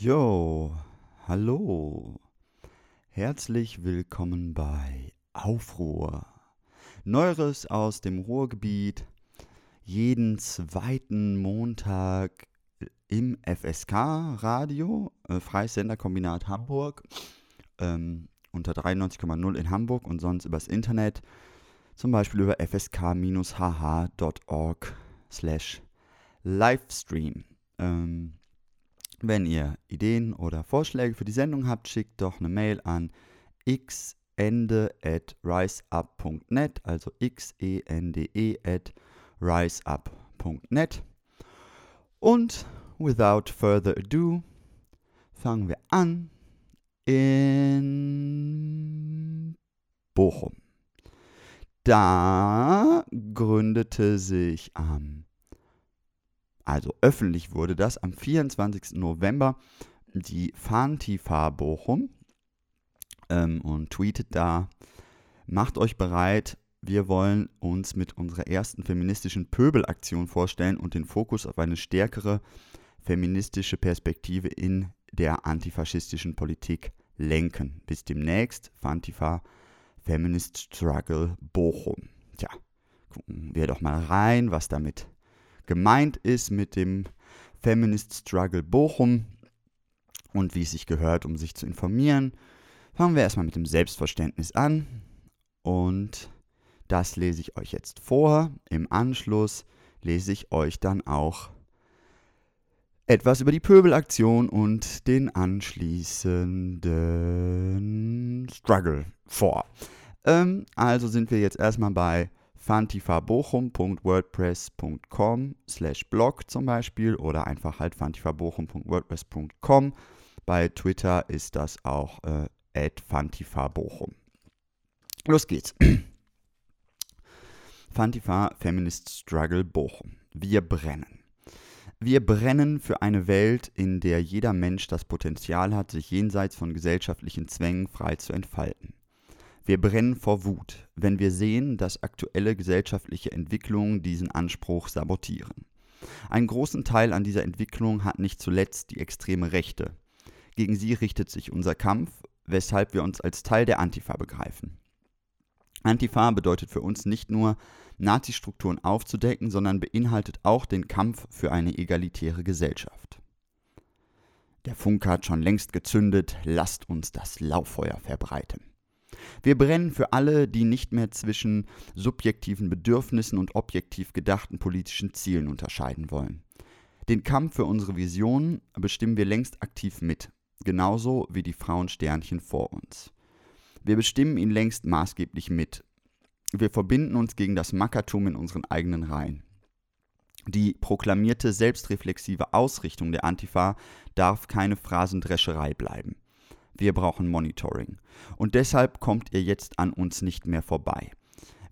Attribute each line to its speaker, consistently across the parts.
Speaker 1: Jo, hallo. Herzlich willkommen bei Aufruhr. Neueres aus dem Ruhrgebiet. Jeden zweiten Montag im FSK-Radio, äh, Freies Senderkombinat Hamburg, ähm, unter 93,0 in Hamburg und sonst übers Internet, zum Beispiel über fsk-hh.org slash Livestream. Ähm, wenn ihr Ideen oder Vorschläge für die Sendung habt, schickt doch eine Mail an xende at riseup.net, also xende -E at riseup.net. Und without further ado, fangen wir an in Bochum. Da gründete sich am also öffentlich wurde das am 24. November die Fantifa Bochum ähm, und tweetet da, macht euch bereit, wir wollen uns mit unserer ersten feministischen Pöbelaktion vorstellen und den Fokus auf eine stärkere feministische Perspektive in der antifaschistischen Politik lenken. Bis demnächst, Fantifa Feminist Struggle Bochum. Tja, gucken wir doch mal rein, was damit gemeint ist mit dem Feminist Struggle Bochum und wie es sich gehört, um sich zu informieren. Fangen wir erstmal mit dem Selbstverständnis an und das lese ich euch jetzt vor. Im Anschluss lese ich euch dann auch etwas über die Pöbelaktion und den anschließenden Struggle vor. Ähm, also sind wir jetzt erstmal bei fantifabochum.wordpress.com slash blog zum Beispiel oder einfach halt fantifabochum.wordpress.com. Bei Twitter ist das auch äh, fantifabochum. Los geht's. Fantifa Feminist Struggle Bochum. Wir brennen. Wir brennen für eine Welt, in der jeder Mensch das Potenzial hat, sich jenseits von gesellschaftlichen Zwängen frei zu entfalten. Wir brennen vor Wut, wenn wir sehen, dass aktuelle gesellschaftliche Entwicklungen diesen Anspruch sabotieren. Einen großen Teil an dieser Entwicklung hat nicht zuletzt die extreme Rechte. Gegen sie richtet sich unser Kampf, weshalb wir uns als Teil der Antifa begreifen. Antifa bedeutet für uns nicht nur, Nazi-Strukturen aufzudecken, sondern beinhaltet auch den Kampf für eine egalitäre Gesellschaft. Der Funke hat schon längst gezündet, lasst uns das Lauffeuer verbreiten. Wir brennen für alle, die nicht mehr zwischen subjektiven Bedürfnissen und objektiv gedachten politischen Zielen unterscheiden wollen. Den Kampf für unsere Visionen bestimmen wir längst aktiv mit, genauso wie die Frauensternchen vor uns. Wir bestimmen ihn längst maßgeblich mit. Wir verbinden uns gegen das Mackertum in unseren eigenen Reihen. Die proklamierte selbstreflexive Ausrichtung der Antifa darf keine Phrasendrescherei bleiben. Wir brauchen Monitoring. Und deshalb kommt ihr jetzt an uns nicht mehr vorbei.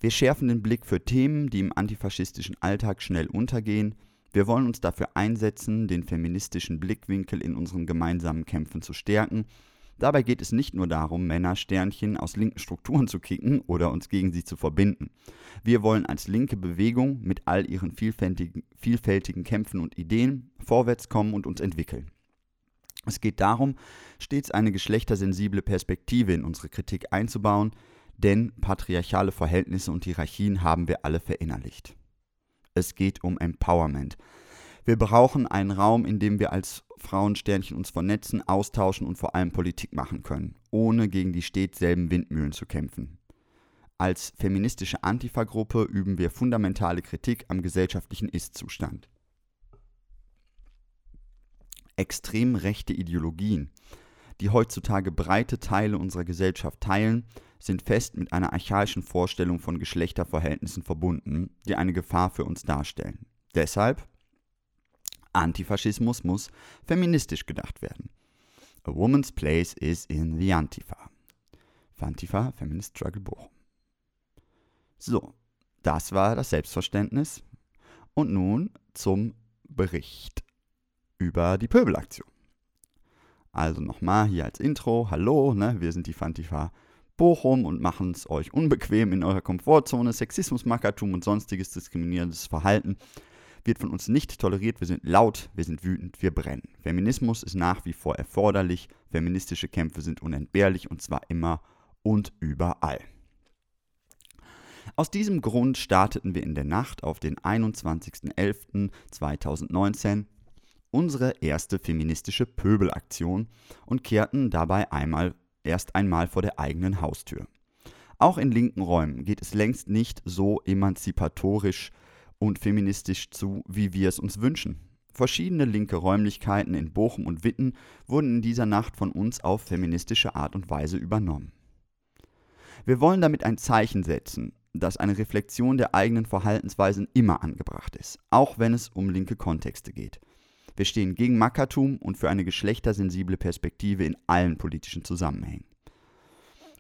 Speaker 1: Wir schärfen den Blick für Themen, die im antifaschistischen Alltag schnell untergehen. Wir wollen uns dafür einsetzen, den feministischen Blickwinkel in unseren gemeinsamen Kämpfen zu stärken. Dabei geht es nicht nur darum, Männersternchen aus linken Strukturen zu kicken oder uns gegen sie zu verbinden. Wir wollen als linke Bewegung mit all ihren vielfältigen, vielfältigen Kämpfen und Ideen vorwärts kommen und uns entwickeln. Es geht darum, stets eine geschlechtersensible Perspektive in unsere Kritik einzubauen, denn patriarchale Verhältnisse und Hierarchien haben wir alle verinnerlicht. Es geht um Empowerment. Wir brauchen einen Raum, in dem wir als Frauensternchen uns vernetzen, austauschen und vor allem Politik machen können, ohne gegen die stets selben Windmühlen zu kämpfen. Als feministische Antifa-Gruppe üben wir fundamentale Kritik am gesellschaftlichen Ist-Zustand extrem rechte Ideologien, die heutzutage breite Teile unserer Gesellschaft teilen, sind fest mit einer archaischen Vorstellung von Geschlechterverhältnissen verbunden, die eine Gefahr für uns darstellen. Deshalb, Antifaschismus muss feministisch gedacht werden. A woman's place is in the Antifa. Fantifa, Feminist Struggle Bochum. So, das war das Selbstverständnis. Und nun zum Bericht über die Pöbelaktion. Also nochmal hier als Intro, hallo, ne, wir sind die Fantifa Bochum und machen es euch unbequem in eurer Komfortzone, Sexismus, Mackertum und sonstiges diskriminierendes Verhalten wird von uns nicht toleriert. Wir sind laut, wir sind wütend, wir brennen. Feminismus ist nach wie vor erforderlich. Feministische Kämpfe sind unentbehrlich und zwar immer und überall. Aus diesem Grund starteten wir in der Nacht auf den 21.11.2019 unsere erste feministische Pöbelaktion und kehrten dabei einmal erst einmal vor der eigenen Haustür. Auch in linken Räumen geht es längst nicht so emanzipatorisch und feministisch zu, wie wir es uns wünschen. Verschiedene linke Räumlichkeiten in Bochum und Witten wurden in dieser Nacht von uns auf feministische Art und Weise übernommen. Wir wollen damit ein Zeichen setzen, dass eine Reflexion der eigenen Verhaltensweisen immer angebracht ist, auch wenn es um linke Kontexte geht. Wir stehen gegen Mackertum und für eine geschlechtersensible Perspektive in allen politischen Zusammenhängen.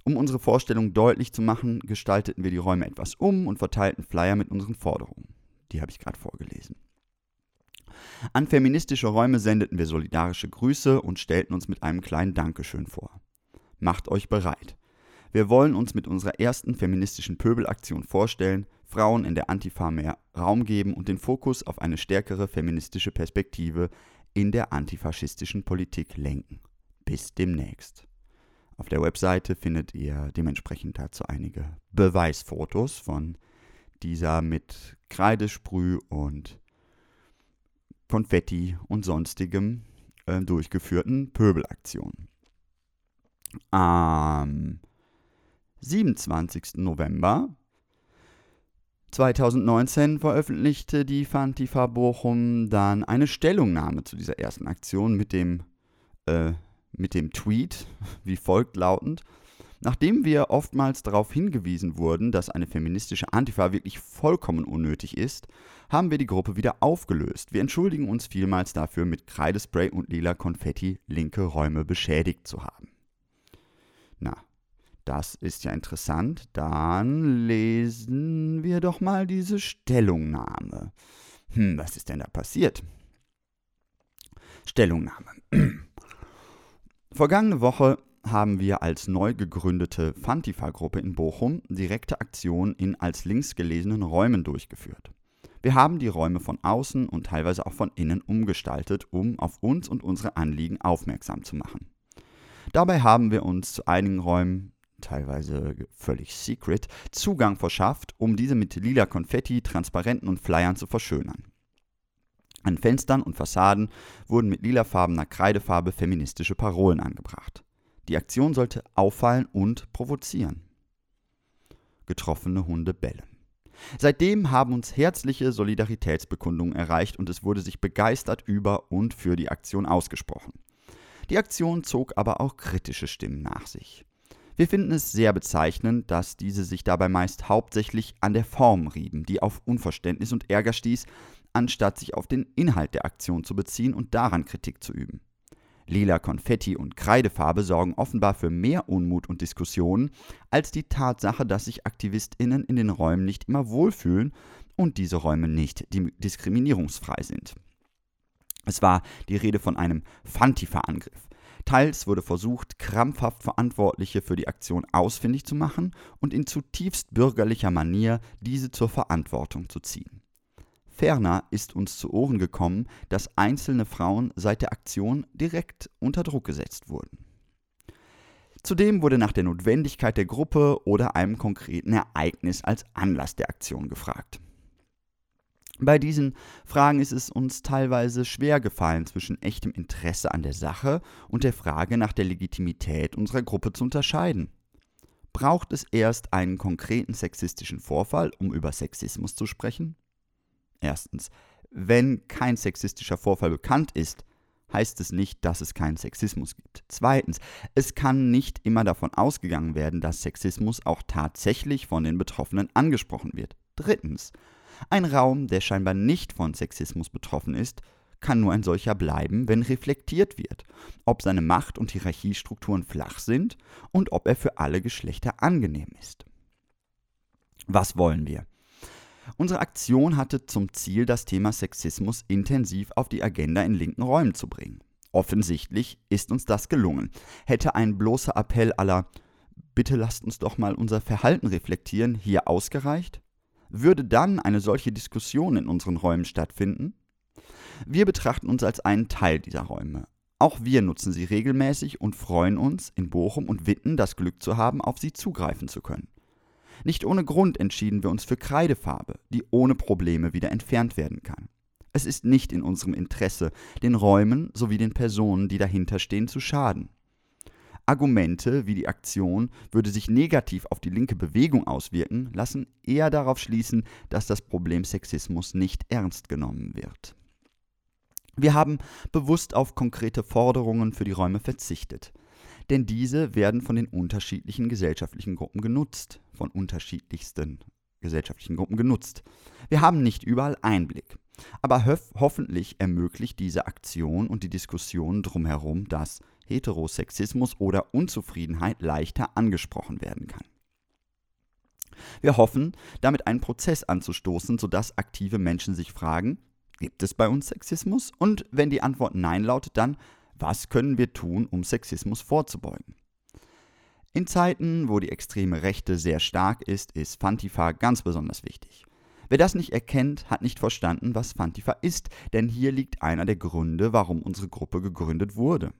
Speaker 1: Um unsere Vorstellung deutlich zu machen, gestalteten wir die Räume etwas um und verteilten Flyer mit unseren Forderungen. Die habe ich gerade vorgelesen. An feministische Räume sendeten wir solidarische Grüße und stellten uns mit einem kleinen Dankeschön vor. Macht euch bereit. Wir wollen uns mit unserer ersten feministischen Pöbelaktion vorstellen, Frauen in der Antifa mehr Raum geben und den Fokus auf eine stärkere feministische Perspektive in der antifaschistischen Politik lenken. Bis demnächst. Auf der Webseite findet ihr dementsprechend dazu einige Beweisfotos von dieser mit Kreidesprüh und Konfetti und sonstigem äh, durchgeführten Pöbelaktion. Am 27. November 2019 veröffentlichte die Fantifa Bochum dann eine Stellungnahme zu dieser ersten Aktion mit dem, äh, mit dem Tweet, wie folgt lautend. Nachdem wir oftmals darauf hingewiesen wurden, dass eine feministische Antifa wirklich vollkommen unnötig ist, haben wir die Gruppe wieder aufgelöst. Wir entschuldigen uns vielmals dafür, mit Kreidespray und lila Konfetti linke Räume beschädigt zu haben. Na, das ist ja interessant. Dann lesen wir doch mal diese Stellungnahme. Hm, was ist denn da passiert? Stellungnahme. Vergangene Woche haben wir als neu gegründete Fantifa-Gruppe in Bochum direkte Aktionen in als links gelesenen Räumen durchgeführt. Wir haben die Räume von außen und teilweise auch von innen umgestaltet, um auf uns und unsere Anliegen aufmerksam zu machen. Dabei haben wir uns zu einigen Räumen teilweise völlig secret, Zugang verschafft, um diese mit lila Konfetti, Transparenten und Flyern zu verschönern. An Fenstern und Fassaden wurden mit lilafarbener Kreidefarbe feministische Parolen angebracht. Die Aktion sollte auffallen und provozieren. Getroffene Hunde bellen. Seitdem haben uns herzliche Solidaritätsbekundungen erreicht und es wurde sich begeistert über und für die Aktion ausgesprochen. Die Aktion zog aber auch kritische Stimmen nach sich. Wir finden es sehr bezeichnend, dass diese sich dabei meist hauptsächlich an der Form rieben, die auf Unverständnis und Ärger stieß, anstatt sich auf den Inhalt der Aktion zu beziehen und daran Kritik zu üben. Lila Konfetti und Kreidefarbe sorgen offenbar für mehr Unmut und Diskussionen als die Tatsache, dass sich AktivistInnen in den Räumen nicht immer wohlfühlen und diese Räume nicht diskriminierungsfrei sind. Es war die Rede von einem Fantifa-Angriff. Teils wurde versucht, krampfhaft Verantwortliche für die Aktion ausfindig zu machen und in zutiefst bürgerlicher Manier diese zur Verantwortung zu ziehen. Ferner ist uns zu Ohren gekommen, dass einzelne Frauen seit der Aktion direkt unter Druck gesetzt wurden. Zudem wurde nach der Notwendigkeit der Gruppe oder einem konkreten Ereignis als Anlass der Aktion gefragt. Bei diesen Fragen ist es uns teilweise schwer gefallen, zwischen echtem Interesse an der Sache und der Frage nach der Legitimität unserer Gruppe zu unterscheiden. Braucht es erst einen konkreten sexistischen Vorfall, um über Sexismus zu sprechen? Erstens, wenn kein sexistischer Vorfall bekannt ist, heißt es nicht, dass es keinen Sexismus gibt. Zweitens, es kann nicht immer davon ausgegangen werden, dass Sexismus auch tatsächlich von den Betroffenen angesprochen wird. Drittens, ein Raum, der scheinbar nicht von Sexismus betroffen ist, kann nur ein solcher bleiben, wenn reflektiert wird, ob seine Macht- und Hierarchiestrukturen flach sind und ob er für alle Geschlechter angenehm ist. Was wollen wir? Unsere Aktion hatte zum Ziel, das Thema Sexismus intensiv auf die Agenda in linken Räumen zu bringen. Offensichtlich ist uns das gelungen. Hätte ein bloßer Appell aller Bitte lasst uns doch mal unser Verhalten reflektieren hier ausgereicht? Würde dann eine solche Diskussion in unseren Räumen stattfinden? Wir betrachten uns als einen Teil dieser Räume. Auch wir nutzen sie regelmäßig und freuen uns, in Bochum und Witten das Glück zu haben, auf sie zugreifen zu können. Nicht ohne Grund entschieden wir uns für Kreidefarbe, die ohne Probleme wieder entfernt werden kann. Es ist nicht in unserem Interesse, den Räumen sowie den Personen, die dahinter stehen, zu schaden. Argumente wie die Aktion würde sich negativ auf die linke Bewegung auswirken, lassen eher darauf schließen, dass das Problem Sexismus nicht ernst genommen wird. Wir haben bewusst auf konkrete Forderungen für die Räume verzichtet, denn diese werden von den unterschiedlichen gesellschaftlichen Gruppen genutzt, von unterschiedlichsten gesellschaftlichen Gruppen genutzt. Wir haben nicht überall Einblick, aber hof hoffentlich ermöglicht diese Aktion und die Diskussion drumherum, dass Heterosexismus oder Unzufriedenheit leichter angesprochen werden kann. Wir hoffen, damit einen Prozess anzustoßen, sodass aktive Menschen sich fragen, Gibt es bei uns Sexismus? Und wenn die Antwort Nein lautet, dann, was können wir tun, um Sexismus vorzubeugen? In Zeiten, wo die extreme Rechte sehr stark ist, ist Fantifa ganz besonders wichtig. Wer das nicht erkennt, hat nicht verstanden, was Fantifa ist, denn hier liegt einer der Gründe, warum unsere Gruppe gegründet wurde.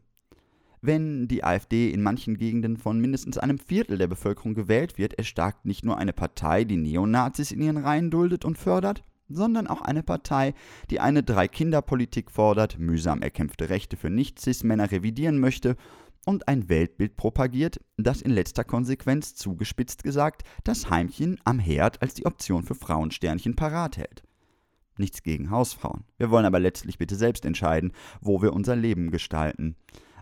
Speaker 1: Wenn die AfD in manchen Gegenden von mindestens einem Viertel der Bevölkerung gewählt wird, erstarkt nicht nur eine Partei, die Neonazis in ihren Reihen duldet und fördert, sondern auch eine Partei, die eine Drei-Kinder-Politik fordert, mühsam erkämpfte Rechte für Nicht-Cis-Männer revidieren möchte und ein Weltbild propagiert, das in letzter Konsequenz zugespitzt gesagt das Heimchen am Herd als die Option für Frauensternchen parat hält. Nichts gegen Hausfrauen. Wir wollen aber letztlich bitte selbst entscheiden, wo wir unser Leben gestalten.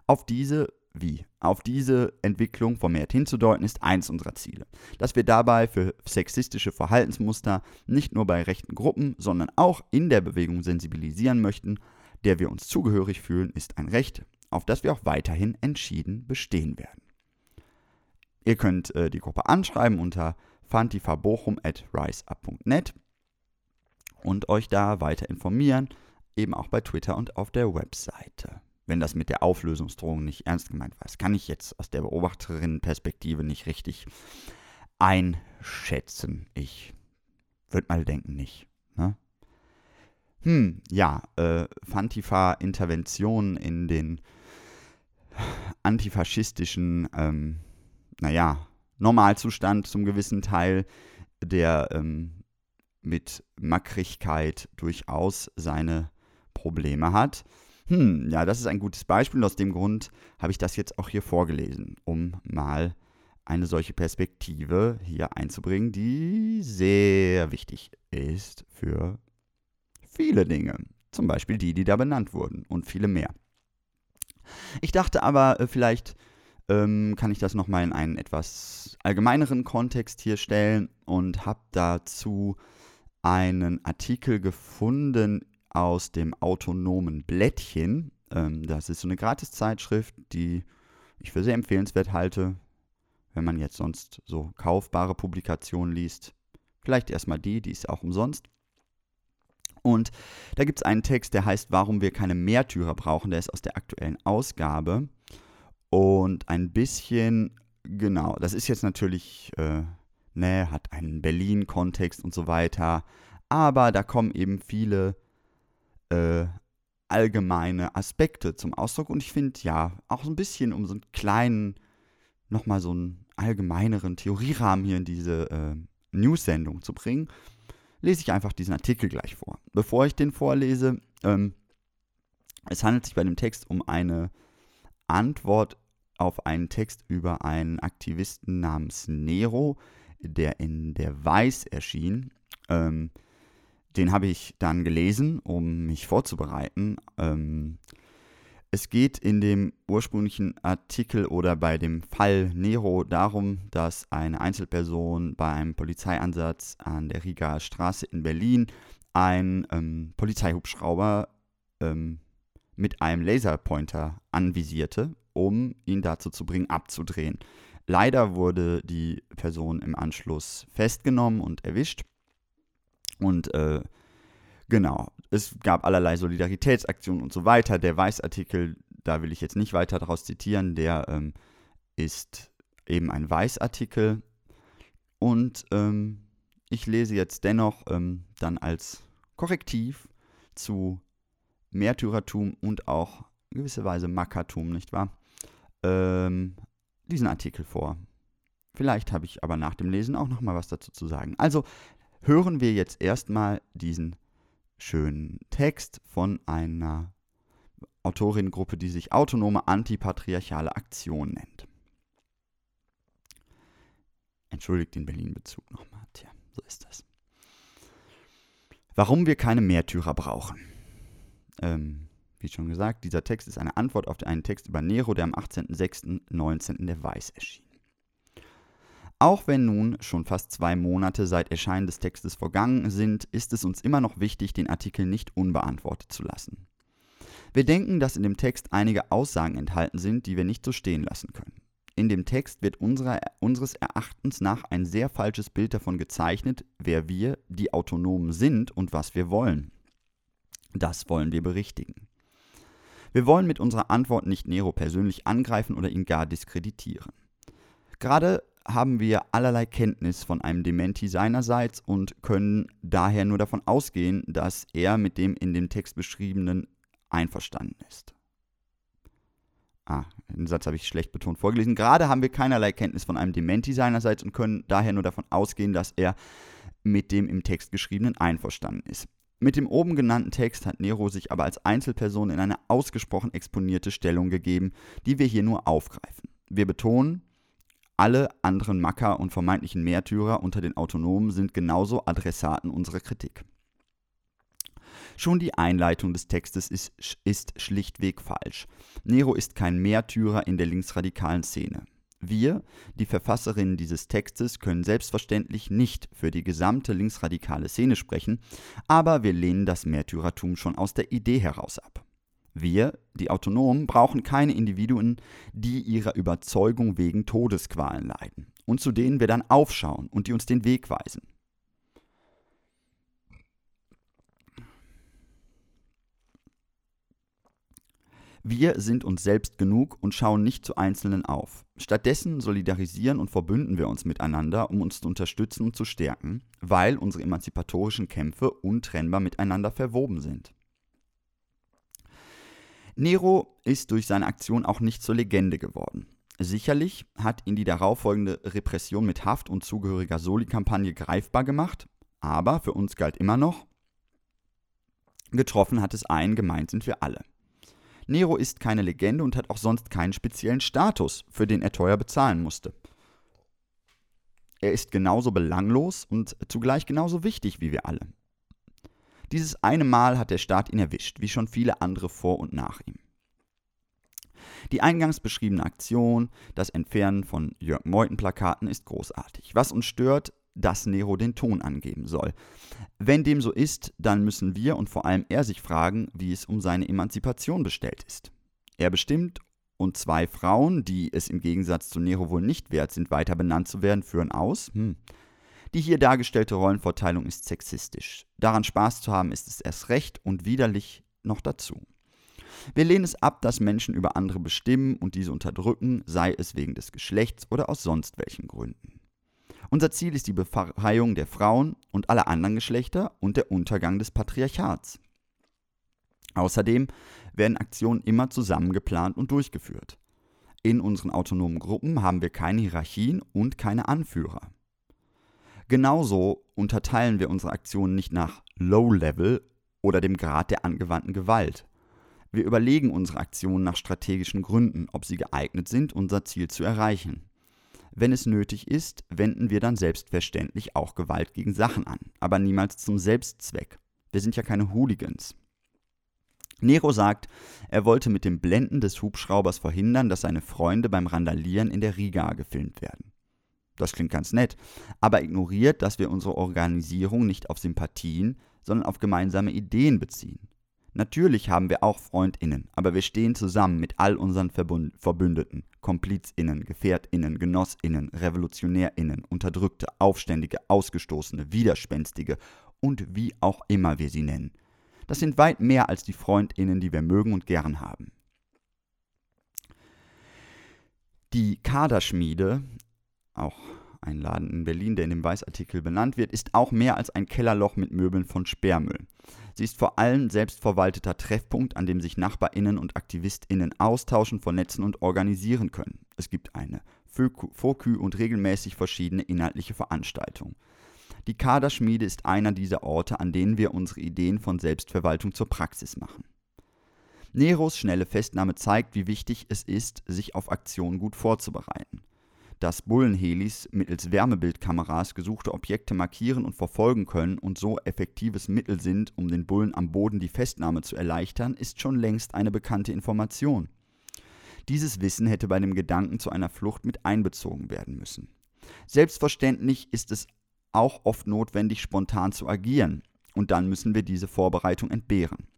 Speaker 1: Auf diese wie auf diese Entwicklung vermehrt hinzudeuten, ist eins unserer Ziele. Dass wir dabei für sexistische Verhaltensmuster nicht nur bei rechten Gruppen, sondern auch in der Bewegung sensibilisieren möchten, der wir uns zugehörig fühlen, ist ein Recht, auf das wir auch weiterhin entschieden bestehen werden. Ihr könnt äh, die Gruppe anschreiben unter fantifabochum.riseup.net und euch da weiter informieren, eben auch bei Twitter und auf der Webseite wenn das mit der Auflösungsdrohung nicht ernst gemeint war. Das kann ich jetzt aus der Beobachterinnenperspektive nicht richtig einschätzen. Ich würde mal denken, nicht. Ne? Hm, ja, äh, Fantifa-Interventionen in den antifaschistischen, ähm, naja, Normalzustand zum gewissen Teil, der ähm, mit Mackrigkeit durchaus seine Probleme hat. Hm, ja, das ist ein gutes Beispiel. Aus dem Grund habe ich das jetzt auch hier vorgelesen, um mal eine solche Perspektive hier einzubringen, die sehr wichtig ist für viele Dinge. Zum Beispiel die, die da benannt wurden und viele mehr. Ich dachte aber, äh, vielleicht ähm, kann ich das nochmal in einen etwas allgemeineren Kontext hier stellen und habe dazu einen Artikel gefunden aus dem autonomen Blättchen. Ähm, das ist so eine Gratiszeitschrift, die ich für sehr empfehlenswert halte, wenn man jetzt sonst so kaufbare Publikationen liest. Vielleicht erstmal die, die ist auch umsonst. Und da gibt es einen Text, der heißt, warum wir keine Märtyrer brauchen. Der ist aus der aktuellen Ausgabe. Und ein bisschen, genau, das ist jetzt natürlich, äh, ne, hat einen Berlin-Kontext und so weiter. Aber da kommen eben viele äh, allgemeine Aspekte zum Ausdruck. Und ich finde, ja, auch so ein bisschen, um so einen kleinen, nochmal so einen allgemeineren Theorierahmen hier in diese äh, News-Sendung zu bringen, lese ich einfach diesen Artikel gleich vor. Bevor ich den vorlese, ähm, es handelt sich bei dem Text um eine Antwort auf einen Text über einen Aktivisten namens Nero, der in der Weiß erschien. Ähm, den habe ich dann gelesen, um mich vorzubereiten. Ähm, es geht in dem ursprünglichen Artikel oder bei dem Fall Nero darum, dass eine Einzelperson bei einem Polizeieinsatz an der Riga Straße in Berlin einen ähm, Polizeihubschrauber ähm, mit einem Laserpointer anvisierte, um ihn dazu zu bringen, abzudrehen. Leider wurde die Person im Anschluss festgenommen und erwischt. Und äh, genau, es gab allerlei Solidaritätsaktionen und so weiter. Der Weißartikel, da will ich jetzt nicht weiter daraus zitieren, der ähm, ist eben ein Weißartikel. Und ähm, Ich lese jetzt dennoch ähm, dann als Korrektiv zu Märtyrertum und auch gewisserweise Mackertum, nicht wahr? Ähm, diesen Artikel vor. Vielleicht habe ich aber nach dem Lesen auch noch mal was dazu zu sagen. Also hören wir jetzt erstmal diesen schönen Text von einer Autorinnengruppe, die sich Autonome Antipatriarchale Aktion nennt. Entschuldigt den Berlin-Bezug nochmal. Tja, so ist das. Warum wir keine Märtyrer brauchen. Ähm, wie schon gesagt, dieser Text ist eine Antwort auf einen Text über Nero, der am 18.06.19 in der Weiß erschien. Auch wenn nun schon fast zwei Monate seit Erscheinen des Textes vergangen sind, ist es uns immer noch wichtig, den Artikel nicht unbeantwortet zu lassen. Wir denken, dass in dem Text einige Aussagen enthalten sind, die wir nicht so stehen lassen können. In dem Text wird unserer, unseres Erachtens nach ein sehr falsches Bild davon gezeichnet, wer wir, die Autonomen, sind und was wir wollen. Das wollen wir berichtigen. Wir wollen mit unserer Antwort nicht Nero persönlich angreifen oder ihn gar diskreditieren. Gerade haben wir allerlei Kenntnis von einem Dementi seinerseits und können daher nur davon ausgehen, dass er mit dem in dem Text beschriebenen einverstanden ist. Ah, den Satz habe ich schlecht betont vorgelesen. Gerade haben wir keinerlei Kenntnis von einem Dementi seinerseits und können daher nur davon ausgehen, dass er mit dem im Text geschriebenen einverstanden ist. Mit dem oben genannten Text hat Nero sich aber als Einzelperson in eine ausgesprochen exponierte Stellung gegeben, die wir hier nur aufgreifen. Wir betonen, alle anderen Macker und vermeintlichen Märtyrer unter den Autonomen sind genauso Adressaten unserer Kritik. Schon die Einleitung des Textes ist, ist schlichtweg falsch. Nero ist kein Märtyrer in der linksradikalen Szene. Wir, die Verfasserinnen dieses Textes, können selbstverständlich nicht für die gesamte linksradikale Szene sprechen, aber wir lehnen das Märtyrertum schon aus der Idee heraus ab. Wir, die Autonomen, brauchen keine Individuen, die ihrer Überzeugung wegen Todesqualen leiden und zu denen wir dann aufschauen und die uns den Weg weisen. Wir sind uns selbst genug und schauen nicht zu Einzelnen auf. Stattdessen solidarisieren und verbünden wir uns miteinander, um uns zu unterstützen und zu stärken, weil unsere emanzipatorischen Kämpfe untrennbar miteinander verwoben sind. Nero ist durch seine Aktion auch nicht zur Legende geworden. Sicherlich hat ihn die darauffolgende Repression mit Haft und zugehöriger Soli-Kampagne greifbar gemacht, aber für uns galt immer noch, getroffen hat es einen, gemeint sind wir alle. Nero ist keine Legende und hat auch sonst keinen speziellen Status, für den er teuer bezahlen musste. Er ist genauso belanglos und zugleich genauso wichtig wie wir alle. Dieses eine Mal hat der Staat ihn erwischt, wie schon viele andere vor und nach ihm. Die eingangs beschriebene Aktion, das Entfernen von Jörg Meuthen-Plakaten, ist großartig. Was uns stört, dass Nero den Ton angeben soll. Wenn dem so ist, dann müssen wir und vor allem er sich fragen, wie es um seine Emanzipation bestellt ist. Er bestimmt und zwei Frauen, die es im Gegensatz zu Nero wohl nicht wert sind, weiter benannt zu werden, führen aus. Hm. Die hier dargestellte Rollenverteilung ist sexistisch. Daran Spaß zu haben, ist es erst recht und widerlich noch dazu. Wir lehnen es ab, dass Menschen über andere bestimmen und diese unterdrücken, sei es wegen des Geschlechts oder aus sonst welchen Gründen. Unser Ziel ist die Befreiung der Frauen und aller anderen Geschlechter und der Untergang des Patriarchats. Außerdem werden Aktionen immer zusammen geplant und durchgeführt. In unseren autonomen Gruppen haben wir keine Hierarchien und keine Anführer. Genauso unterteilen wir unsere Aktionen nicht nach Low Level oder dem Grad der angewandten Gewalt. Wir überlegen unsere Aktionen nach strategischen Gründen, ob sie geeignet sind, unser Ziel zu erreichen. Wenn es nötig ist, wenden wir dann selbstverständlich auch Gewalt gegen Sachen an, aber niemals zum Selbstzweck. Wir sind ja keine Hooligans. Nero sagt, er wollte mit dem Blenden des Hubschraubers verhindern, dass seine Freunde beim Randalieren in der Riga gefilmt werden. Das klingt ganz nett, aber ignoriert, dass wir unsere Organisierung nicht auf Sympathien, sondern auf gemeinsame Ideen beziehen. Natürlich haben wir auch Freundinnen, aber wir stehen zusammen mit all unseren Verbund Verbündeten, Komplizinnen, Gefährtinnen, Genossinnen, Revolutionärinnen, Unterdrückte, Aufständige, Ausgestoßene, Widerspenstige und wie auch immer wir sie nennen. Das sind weit mehr als die Freundinnen, die wir mögen und gern haben. Die Kaderschmiede, auch ein Laden in Berlin, der in dem Weißartikel benannt wird, ist auch mehr als ein Kellerloch mit Möbeln von Sperrmüll. Sie ist vor allem selbstverwalteter Treffpunkt, an dem sich NachbarInnen und AktivistInnen austauschen, vernetzen und organisieren können. Es gibt eine Fokü und regelmäßig verschiedene inhaltliche Veranstaltungen. Die Kaderschmiede ist einer dieser Orte, an denen wir unsere Ideen von Selbstverwaltung zur Praxis machen. Neros schnelle Festnahme zeigt, wie wichtig es ist, sich auf Aktionen gut vorzubereiten. Dass Bullenhelis mittels Wärmebildkameras gesuchte Objekte markieren und verfolgen können und so effektives Mittel sind, um den Bullen am Boden die Festnahme zu erleichtern, ist schon längst eine bekannte Information. Dieses Wissen hätte bei dem Gedanken zu einer Flucht mit einbezogen werden müssen. Selbstverständlich ist es auch oft notwendig, spontan zu agieren, und dann müssen wir diese Vorbereitung entbehren.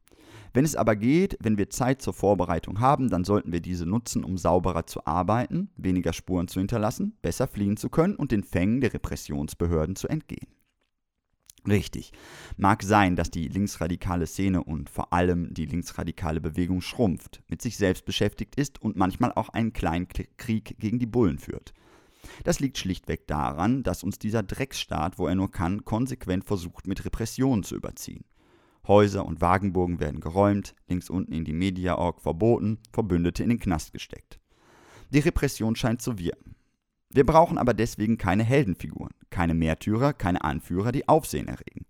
Speaker 1: Wenn es aber geht, wenn wir Zeit zur Vorbereitung haben, dann sollten wir diese nutzen, um sauberer zu arbeiten, weniger Spuren zu hinterlassen, besser fliehen zu können und den Fängen der Repressionsbehörden zu entgehen. Richtig. Mag sein, dass die linksradikale Szene und vor allem die linksradikale Bewegung schrumpft, mit sich selbst beschäftigt ist und manchmal auch einen kleinen Krieg gegen die Bullen führt. Das liegt schlichtweg daran, dass uns dieser Drecksstaat, wo er nur kann, konsequent versucht, mit Repressionen zu überziehen. Häuser und Wagenburgen werden geräumt, links unten in die Media-Org verboten, Verbündete in den Knast gesteckt. Die Repression scheint zu wirken. Wir brauchen aber deswegen keine Heldenfiguren, keine Märtyrer, keine Anführer, die Aufsehen erregen.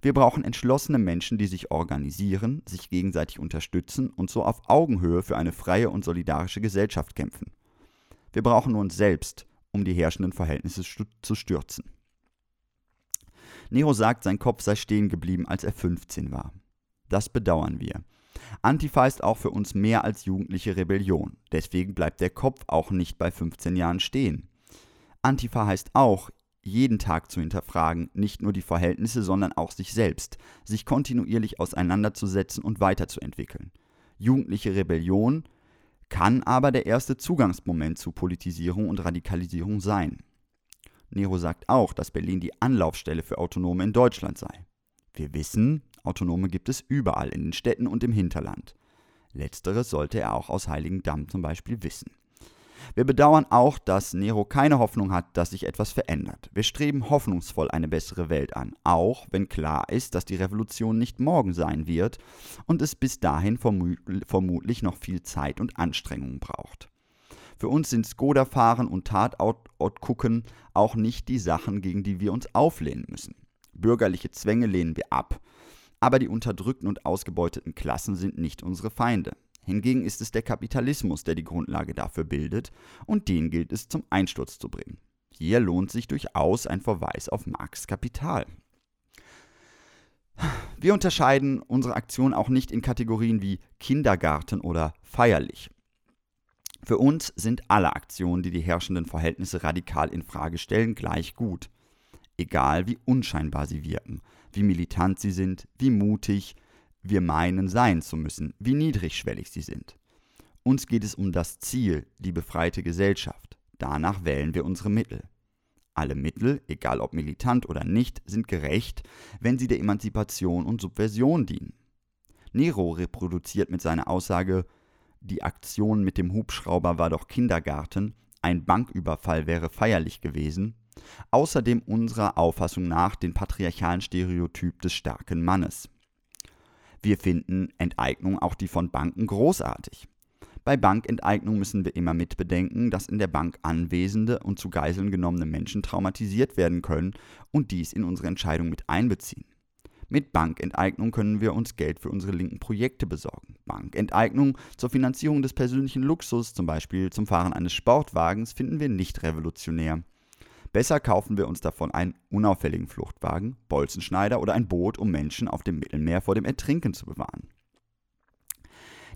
Speaker 1: Wir brauchen entschlossene Menschen, die sich organisieren, sich gegenseitig unterstützen und so auf Augenhöhe für eine freie und solidarische Gesellschaft kämpfen. Wir brauchen nur uns selbst, um die herrschenden Verhältnisse zu stürzen. Nero sagt, sein Kopf sei stehen geblieben, als er 15 war. Das bedauern wir. Antifa ist auch für uns mehr als jugendliche Rebellion. Deswegen bleibt der Kopf auch nicht bei 15 Jahren stehen. Antifa heißt auch, jeden Tag zu hinterfragen, nicht nur die Verhältnisse, sondern auch sich selbst, sich kontinuierlich auseinanderzusetzen und weiterzuentwickeln. Jugendliche Rebellion kann aber der erste Zugangsmoment zu Politisierung und Radikalisierung sein. Nero sagt auch, dass Berlin die Anlaufstelle für Autonome in Deutschland sei. Wir wissen, Autonome gibt es überall in den Städten und im Hinterland. Letzteres sollte er auch aus Heiligendamm zum Beispiel wissen. Wir bedauern auch, dass Nero keine Hoffnung hat, dass sich etwas verändert. Wir streben hoffnungsvoll eine bessere Welt an, auch wenn klar ist, dass die Revolution nicht morgen sein wird und es bis dahin vermutlich noch viel Zeit und Anstrengung braucht. Für uns sind Skoda-Fahren und Tatort gucken auch nicht die Sachen, gegen die wir uns auflehnen müssen. Bürgerliche Zwänge lehnen wir ab, aber die unterdrückten und ausgebeuteten Klassen sind nicht unsere Feinde. Hingegen ist es der Kapitalismus, der die Grundlage dafür bildet, und den gilt es zum Einsturz zu bringen. Hier lohnt sich durchaus ein Verweis auf Marx Kapital. Wir unterscheiden unsere Aktion auch nicht in Kategorien wie Kindergarten oder feierlich. Für uns sind alle Aktionen, die die herrschenden Verhältnisse radikal in Frage stellen, gleich gut. Egal wie unscheinbar sie wirken, wie militant sie sind, wie mutig wir meinen sein zu müssen, wie niedrigschwellig sie sind. Uns geht es um das Ziel, die befreite Gesellschaft. Danach wählen wir unsere Mittel. Alle Mittel, egal ob militant oder nicht, sind gerecht, wenn sie der Emanzipation und Subversion dienen. Nero reproduziert mit seiner Aussage die Aktion mit dem Hubschrauber war doch Kindergarten, ein Banküberfall wäre feierlich gewesen, außerdem unserer Auffassung nach den patriarchalen Stereotyp des starken Mannes. Wir finden Enteignung, auch die von Banken, großartig. Bei Bankenteignung müssen wir immer mitbedenken, dass in der Bank anwesende und zu Geiseln genommene Menschen traumatisiert werden können und dies in unsere Entscheidung mit einbeziehen. Mit Bankenteignung können wir uns Geld für unsere linken Projekte besorgen. Bankenteignung zur Finanzierung des persönlichen Luxus, zum Beispiel zum Fahren eines Sportwagens, finden wir nicht revolutionär. Besser kaufen wir uns davon einen unauffälligen Fluchtwagen, Bolzenschneider oder ein Boot, um Menschen auf dem Mittelmeer vor dem Ertrinken zu bewahren.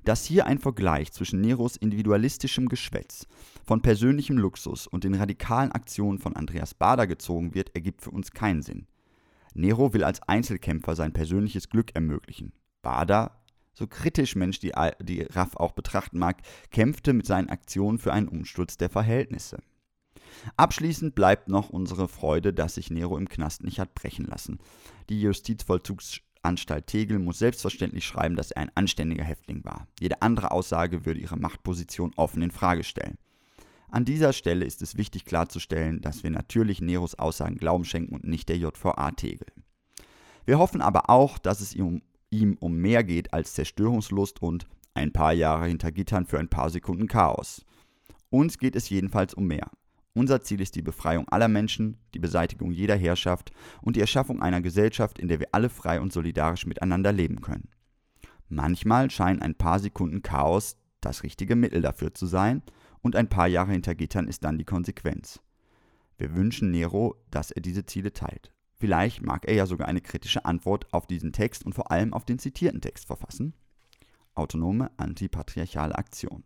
Speaker 1: Dass hier ein Vergleich zwischen Neros individualistischem Geschwätz von persönlichem Luxus und den radikalen Aktionen von Andreas Bader gezogen wird, ergibt für uns keinen Sinn. Nero will als Einzelkämpfer sein persönliches Glück ermöglichen. Bader, so kritisch Mensch die, die Raff auch betrachten mag, kämpfte mit seinen Aktionen für einen Umsturz der Verhältnisse. Abschließend bleibt noch unsere Freude, dass sich Nero im Knast nicht hat brechen lassen. Die Justizvollzugsanstalt Tegel muss selbstverständlich schreiben, dass er ein anständiger Häftling war. Jede andere Aussage würde ihre Machtposition offen in Frage stellen. An dieser Stelle ist es wichtig klarzustellen, dass wir natürlich Neros Aussagen Glauben schenken und nicht der JVA-Tegel. Wir hoffen aber auch, dass es ihm, ihm um mehr geht als Zerstörungslust und ein paar Jahre hinter Gittern für ein paar Sekunden Chaos. Uns geht es jedenfalls um mehr. Unser Ziel ist die Befreiung aller Menschen, die Beseitigung jeder Herrschaft und die Erschaffung einer Gesellschaft, in der wir alle frei und solidarisch miteinander leben können. Manchmal scheinen ein paar Sekunden Chaos das richtige Mittel dafür zu sein, und ein paar Jahre hinter Gittern ist dann die Konsequenz. Wir wünschen Nero, dass er diese Ziele teilt. Vielleicht mag er ja sogar eine kritische Antwort auf diesen Text und vor allem auf den zitierten Text verfassen. Autonome antipatriarchale Aktion.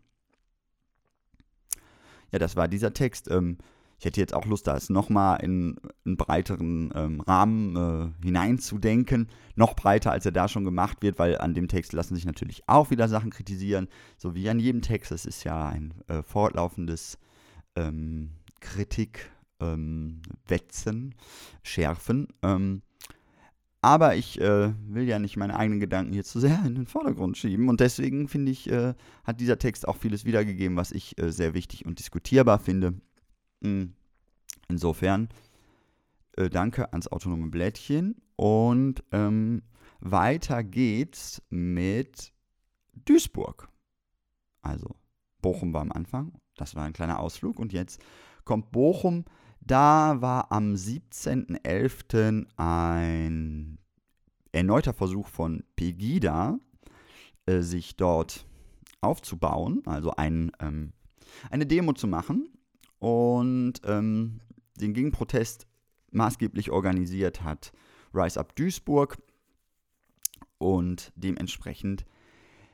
Speaker 1: Ja, das war dieser Text. Ähm, ich hätte jetzt auch Lust, das nochmal in einen breiteren ähm, Rahmen äh, hineinzudenken. Noch breiter, als er da schon gemacht wird, weil an dem Text lassen sich natürlich auch wieder Sachen kritisieren. So wie an jedem Text. Das ist ja ein äh, fortlaufendes ähm, Kritik, ähm, Schärfen. Ähm, aber ich äh, will ja nicht meine eigenen Gedanken hier zu sehr in den Vordergrund schieben. Und deswegen finde ich, äh, hat dieser Text auch vieles wiedergegeben, was ich äh, sehr wichtig und diskutierbar finde. Insofern äh, danke ans autonome Blättchen. Und ähm, weiter geht's mit Duisburg. Also Bochum war am Anfang. Das war ein kleiner Ausflug. Und jetzt kommt Bochum da war am 17.11. ein erneuter Versuch von Pegida, äh, sich dort aufzubauen, also ein, ähm, eine Demo zu machen und ähm, den Gegenprotest maßgeblich organisiert hat Rise Up Duisburg und dementsprechend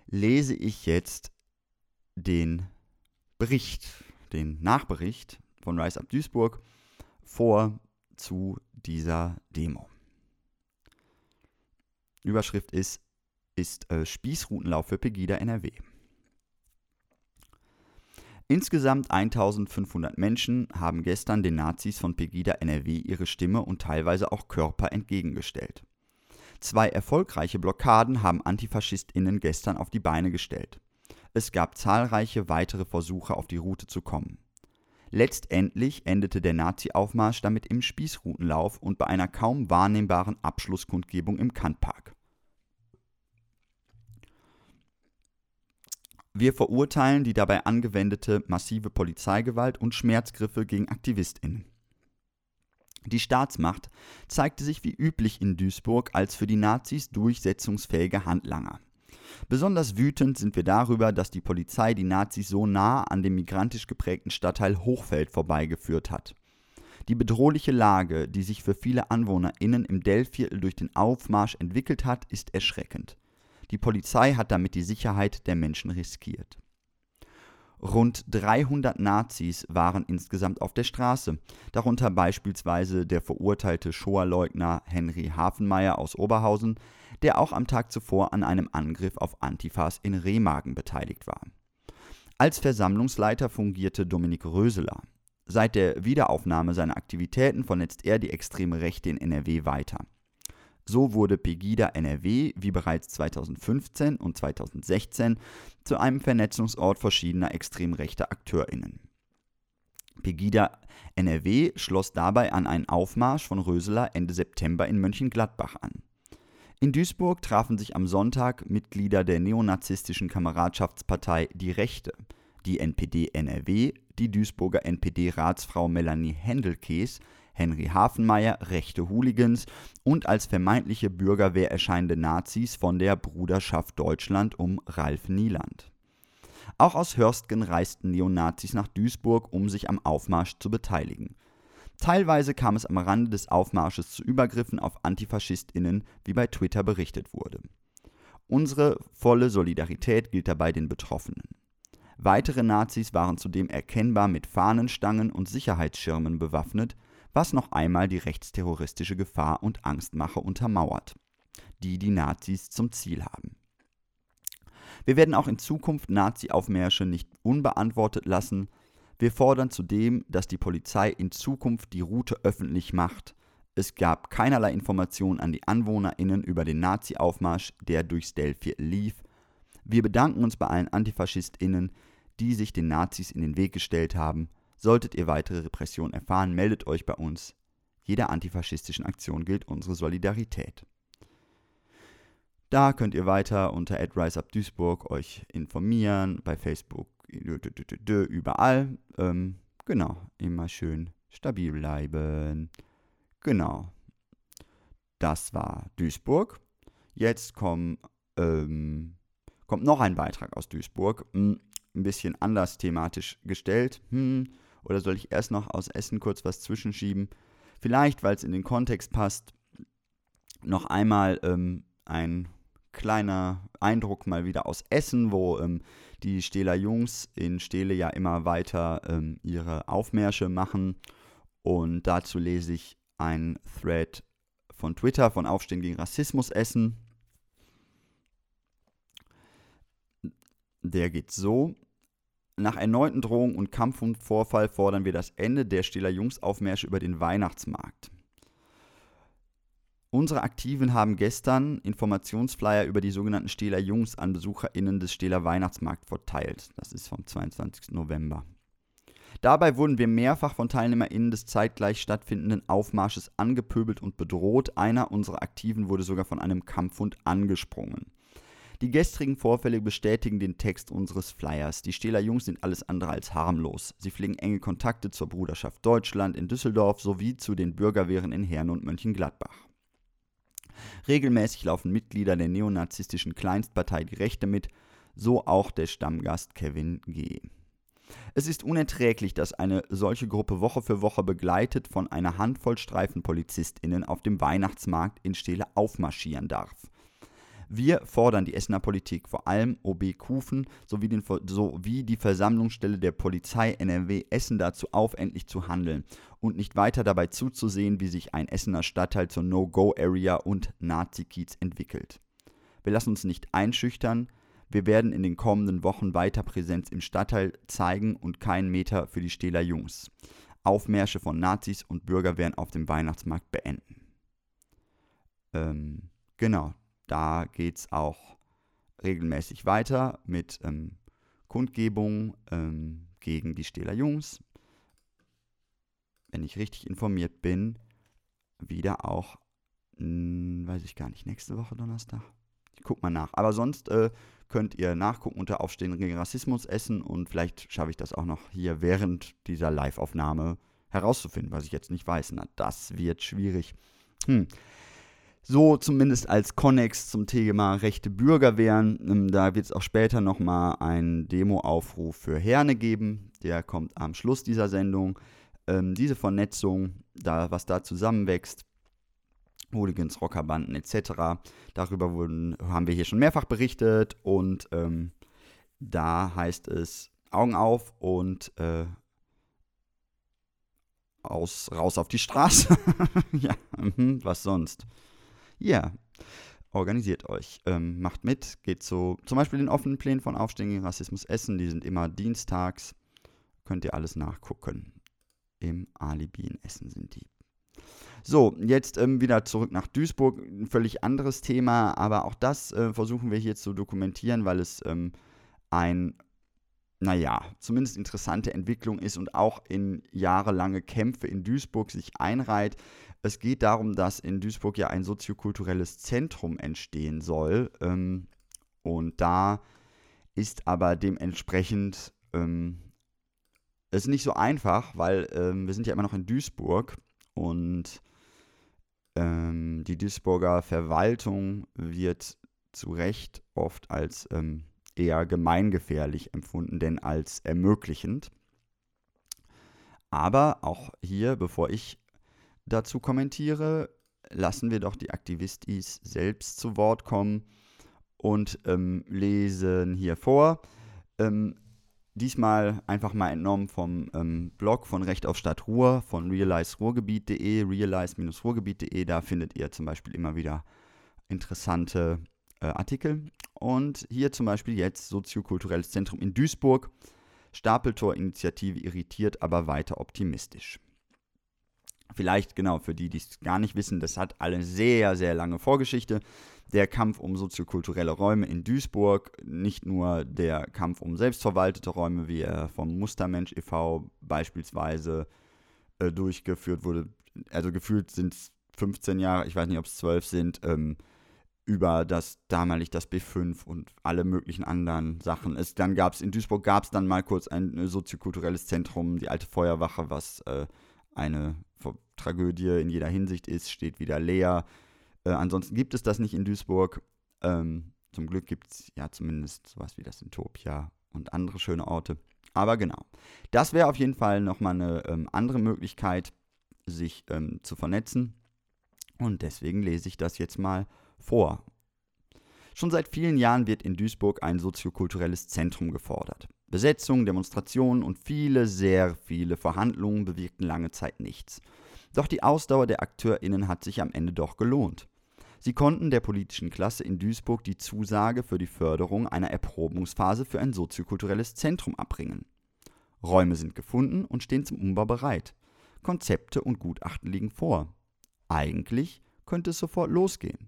Speaker 1: lese ich jetzt den Bericht, den Nachbericht von Rise Up Duisburg vor zu dieser Demo. Überschrift ist, ist äh, Spießrutenlauf für Pegida NRW. Insgesamt 1500 Menschen haben gestern den Nazis von Pegida NRW ihre Stimme und teilweise auch Körper entgegengestellt. Zwei erfolgreiche Blockaden haben AntifaschistInnen gestern auf die Beine gestellt. Es gab zahlreiche weitere Versuche, auf die Route zu kommen. Letztendlich endete der Nazi-Aufmarsch damit im Spießrutenlauf und bei einer kaum wahrnehmbaren Abschlusskundgebung im Kantpark. Wir verurteilen die dabei angewendete massive Polizeigewalt und Schmerzgriffe gegen AktivistInnen. Die Staatsmacht zeigte sich wie üblich in Duisburg als für die Nazis durchsetzungsfähige Handlanger. Besonders wütend sind wir darüber, dass die Polizei die Nazis so nah an dem migrantisch geprägten Stadtteil Hochfeld vorbeigeführt hat. Die bedrohliche Lage, die sich für viele AnwohnerInnen im Dellviertel durch den Aufmarsch entwickelt hat, ist erschreckend. Die Polizei hat damit die Sicherheit der Menschen riskiert. Rund 300 Nazis waren insgesamt auf der Straße, darunter beispielsweise der verurteilte Shoah-Leugner Henry Hafenmeier aus Oberhausen, der auch am Tag zuvor an einem Angriff auf Antifas in Remagen beteiligt war. Als Versammlungsleiter fungierte Dominik Röseler. Seit der Wiederaufnahme seiner Aktivitäten vernetzt er die extreme Rechte in NRW weiter. So wurde Pegida NRW, wie bereits 2015 und 2016, zu einem Vernetzungsort verschiedener extrem rechter AkteurInnen. Pegida NRW schloss dabei an einen Aufmarsch von Röseler Ende September in Mönchengladbach an. In Duisburg trafen sich am Sonntag Mitglieder der neonazistischen Kameradschaftspartei Die Rechte, die NPD NRW, die Duisburger NPD-Ratsfrau Melanie Händelkees, Henry Hafenmeier, rechte Hooligans und als vermeintliche Bürgerwehr erscheinende Nazis von der Bruderschaft Deutschland um Ralf Nieland. Auch aus Hörstgen reisten Neonazis nach Duisburg, um sich am Aufmarsch zu beteiligen. Teilweise kam es am Rande des Aufmarsches zu Übergriffen auf AntifaschistInnen, wie bei Twitter berichtet wurde. Unsere volle Solidarität gilt dabei den Betroffenen. Weitere Nazis waren zudem erkennbar mit Fahnenstangen und Sicherheitsschirmen bewaffnet, was noch einmal die rechtsterroristische Gefahr und Angstmache untermauert, die die Nazis zum Ziel haben. Wir werden auch in Zukunft Nazi-Aufmärsche nicht unbeantwortet lassen, wir fordern zudem, dass die Polizei in Zukunft die Route öffentlich macht. Es gab keinerlei Informationen an die AnwohnerInnen über den Nazi-Aufmarsch, der durchs Dellviertel lief. Wir bedanken uns bei allen AntifaschistInnen, die sich den Nazis in den Weg gestellt haben. Solltet ihr weitere Repressionen erfahren, meldet euch bei uns. Jeder antifaschistischen Aktion gilt unsere Solidarität. Da könnt ihr weiter unter @riseupduisburg euch informieren, bei Facebook, überall. Ähm, genau, immer schön stabil bleiben. Genau. Das war Duisburg. Jetzt komm, ähm, kommt noch ein Beitrag aus Duisburg. Hm, ein bisschen anders thematisch gestellt. Hm, oder soll ich erst noch aus Essen kurz was zwischenschieben? Vielleicht, weil es in den Kontext passt, noch einmal ähm, ein kleiner Eindruck mal wieder aus Essen, wo ähm, die Stehler Jungs in Stehle ja immer weiter ähm, ihre Aufmärsche machen. Und dazu lese ich einen Thread von Twitter von Aufstehen gegen Rassismus Essen. Der geht so. Nach erneuten Drohungen und Kampf fordern wir das Ende der Stiller Jungsaufmärsche über den Weihnachtsmarkt. Unsere Aktiven haben gestern Informationsflyer über die sogenannten Stehler Jungs an BesucherInnen des Stehler Weihnachtsmarkt verteilt. Das ist vom 22. November. Dabei wurden wir mehrfach von TeilnehmerInnen des zeitgleich stattfindenden Aufmarsches angepöbelt und bedroht. Einer unserer Aktiven wurde sogar von einem Kampfhund angesprungen. Die gestrigen Vorfälle bestätigen den Text unseres Flyers. Die Stähler Jungs sind alles andere als harmlos. Sie pflegen enge Kontakte zur Bruderschaft Deutschland in Düsseldorf sowie zu den Bürgerwehren in Herne und Mönchengladbach. Regelmäßig laufen Mitglieder der neonazistischen Kleinstpartei Die Rechte mit, so auch der Stammgast Kevin G. Es ist unerträglich, dass eine solche Gruppe Woche für Woche begleitet von einer Handvoll StreifenpolizistInnen auf dem Weihnachtsmarkt in Stele aufmarschieren darf. Wir fordern die Essener Politik, vor allem OB Kufen sowie, den, sowie die Versammlungsstelle der Polizei NRW Essen dazu auf, endlich zu handeln und nicht weiter dabei zuzusehen, wie sich ein Essener Stadtteil zur No-Go-Area und Nazi-Kiez entwickelt. Wir lassen uns nicht einschüchtern, wir werden in den kommenden Wochen weiter Präsenz im Stadtteil zeigen und keinen Meter für die Stähler Jungs. Aufmärsche von Nazis und Bürgerwehren auf dem Weihnachtsmarkt beenden. Ähm, genau, da geht es auch regelmäßig weiter mit ähm, Kundgebungen ähm, gegen die Stähler Jungs. Wenn ich richtig informiert bin, wieder auch, mh, hm, weiß ich gar nicht, nächste Woche Donnerstag. Ich guck mal nach. Aber sonst äh, könnt ihr nachgucken unter Aufstehen gegen Rassismus essen und vielleicht schaffe ich das auch noch hier während dieser Live-Aufnahme herauszufinden, was ich jetzt nicht weiß. Na, das wird schwierig. Hm. So zumindest als Konnex zum Thema rechte Bürgerwehren. Ähm, da wird es auch später nochmal einen Demo-Aufruf für Herne geben. Der kommt am Schluss dieser Sendung. Ähm, diese Vernetzung, da, was da zusammenwächst, Hooligans, Rockerbanden etc. Darüber wurden, haben wir hier schon mehrfach berichtet und ähm, da heißt es Augen auf und äh, aus, raus auf die Straße. ja, mhm, was sonst? Ja, organisiert euch, ähm, macht mit, geht so zum Beispiel den offenen Plänen von Aufstehen gegen Rassismus Essen, die sind immer dienstags, könnt ihr alles nachgucken. Im Alibi in Essen sind die. So, jetzt ähm, wieder zurück nach Duisburg, ein völlig anderes Thema, aber auch das äh, versuchen wir hier zu dokumentieren, weil es ähm, ein naja, zumindest interessante Entwicklung ist und auch in jahrelange Kämpfe in Duisburg sich einreiht. Es geht darum, dass in Duisburg ja ein soziokulturelles Zentrum entstehen soll. Ähm, und da ist aber dementsprechend ähm, es nicht so einfach, weil ähm, wir sind ja immer noch in Duisburg und ähm, die Duisburger Verwaltung wird zu Recht oft als ähm, eher gemeingefährlich empfunden, denn als ermöglichend. Aber auch hier, bevor ich dazu kommentiere, lassen wir doch die Aktivistis selbst zu Wort kommen und ähm, lesen hier vor. Ähm, diesmal einfach mal entnommen vom ähm, Blog von Recht auf Stadt Ruhr von realizeruhrgebiet.de, realize-ruhrgebiet.de. Da findet ihr zum Beispiel immer wieder interessante äh, Artikel. Und hier zum Beispiel jetzt Soziokulturelles Zentrum in Duisburg. Stapeltor-Initiative irritiert, aber weiter optimistisch. Vielleicht genau für die, die es gar nicht wissen, das hat eine sehr, sehr lange Vorgeschichte. Der Kampf um soziokulturelle Räume in Duisburg, nicht nur der Kampf um selbstverwaltete Räume, wie er vom Mustermensch e.V. beispielsweise äh, durchgeführt wurde. Also gefühlt sind es 15 Jahre, ich weiß nicht, ob es 12 sind, ähm, über das damalig das B5 und alle möglichen anderen Sachen. Es, dann gab es in Duisburg gab es dann mal kurz ein äh, soziokulturelles Zentrum, die alte Feuerwache, was äh, eine Tragödie in jeder Hinsicht ist, steht wieder leer. Äh, ansonsten gibt es das nicht in Duisburg. Ähm, zum Glück gibt es ja zumindest sowas wie das Intopia und andere schöne Orte. Aber genau, das wäre auf jeden Fall nochmal eine ähm, andere Möglichkeit, sich ähm, zu vernetzen. Und deswegen lese ich das jetzt mal vor. Schon seit vielen Jahren wird in Duisburg ein soziokulturelles Zentrum gefordert. Besetzungen, Demonstrationen und viele, sehr viele Verhandlungen bewirkten lange Zeit nichts. Doch die Ausdauer der AkteurInnen hat sich am Ende doch gelohnt. Sie konnten der politischen Klasse in Duisburg die Zusage für die Förderung einer Erprobungsphase für ein soziokulturelles Zentrum abbringen. Räume sind gefunden und stehen zum Umbau bereit. Konzepte und Gutachten liegen vor. Eigentlich könnte es sofort losgehen.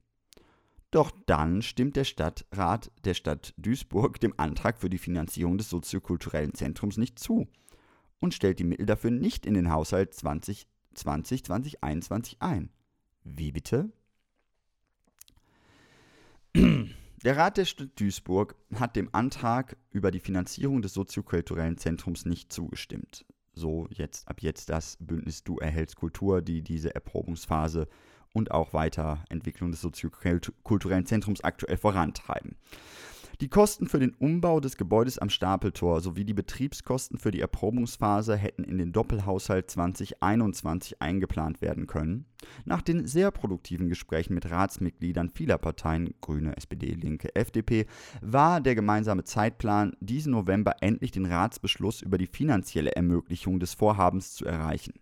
Speaker 1: Doch dann stimmt der Stadtrat der Stadt Duisburg dem Antrag für die Finanzierung des soziokulturellen Zentrums nicht zu und stellt die Mittel dafür nicht in den Haushalt 2020 2021 ein. Wie bitte? Der Rat der Stadt Duisburg hat dem Antrag über die Finanzierung des soziokulturellen Zentrums nicht zugestimmt. So jetzt ab jetzt das Bündnis Du erhältst Kultur, die diese Erprobungsphase und auch Weiterentwicklung des soziokulturellen Zentrums aktuell vorantreiben. Die Kosten für den Umbau des Gebäudes am Stapeltor sowie die Betriebskosten für die Erprobungsphase hätten in den Doppelhaushalt 2021 eingeplant werden können. Nach den sehr produktiven Gesprächen mit Ratsmitgliedern vieler Parteien, Grüne, SPD, Linke, FDP, war der gemeinsame Zeitplan, diesen November endlich den Ratsbeschluss über die finanzielle Ermöglichung des Vorhabens zu erreichen.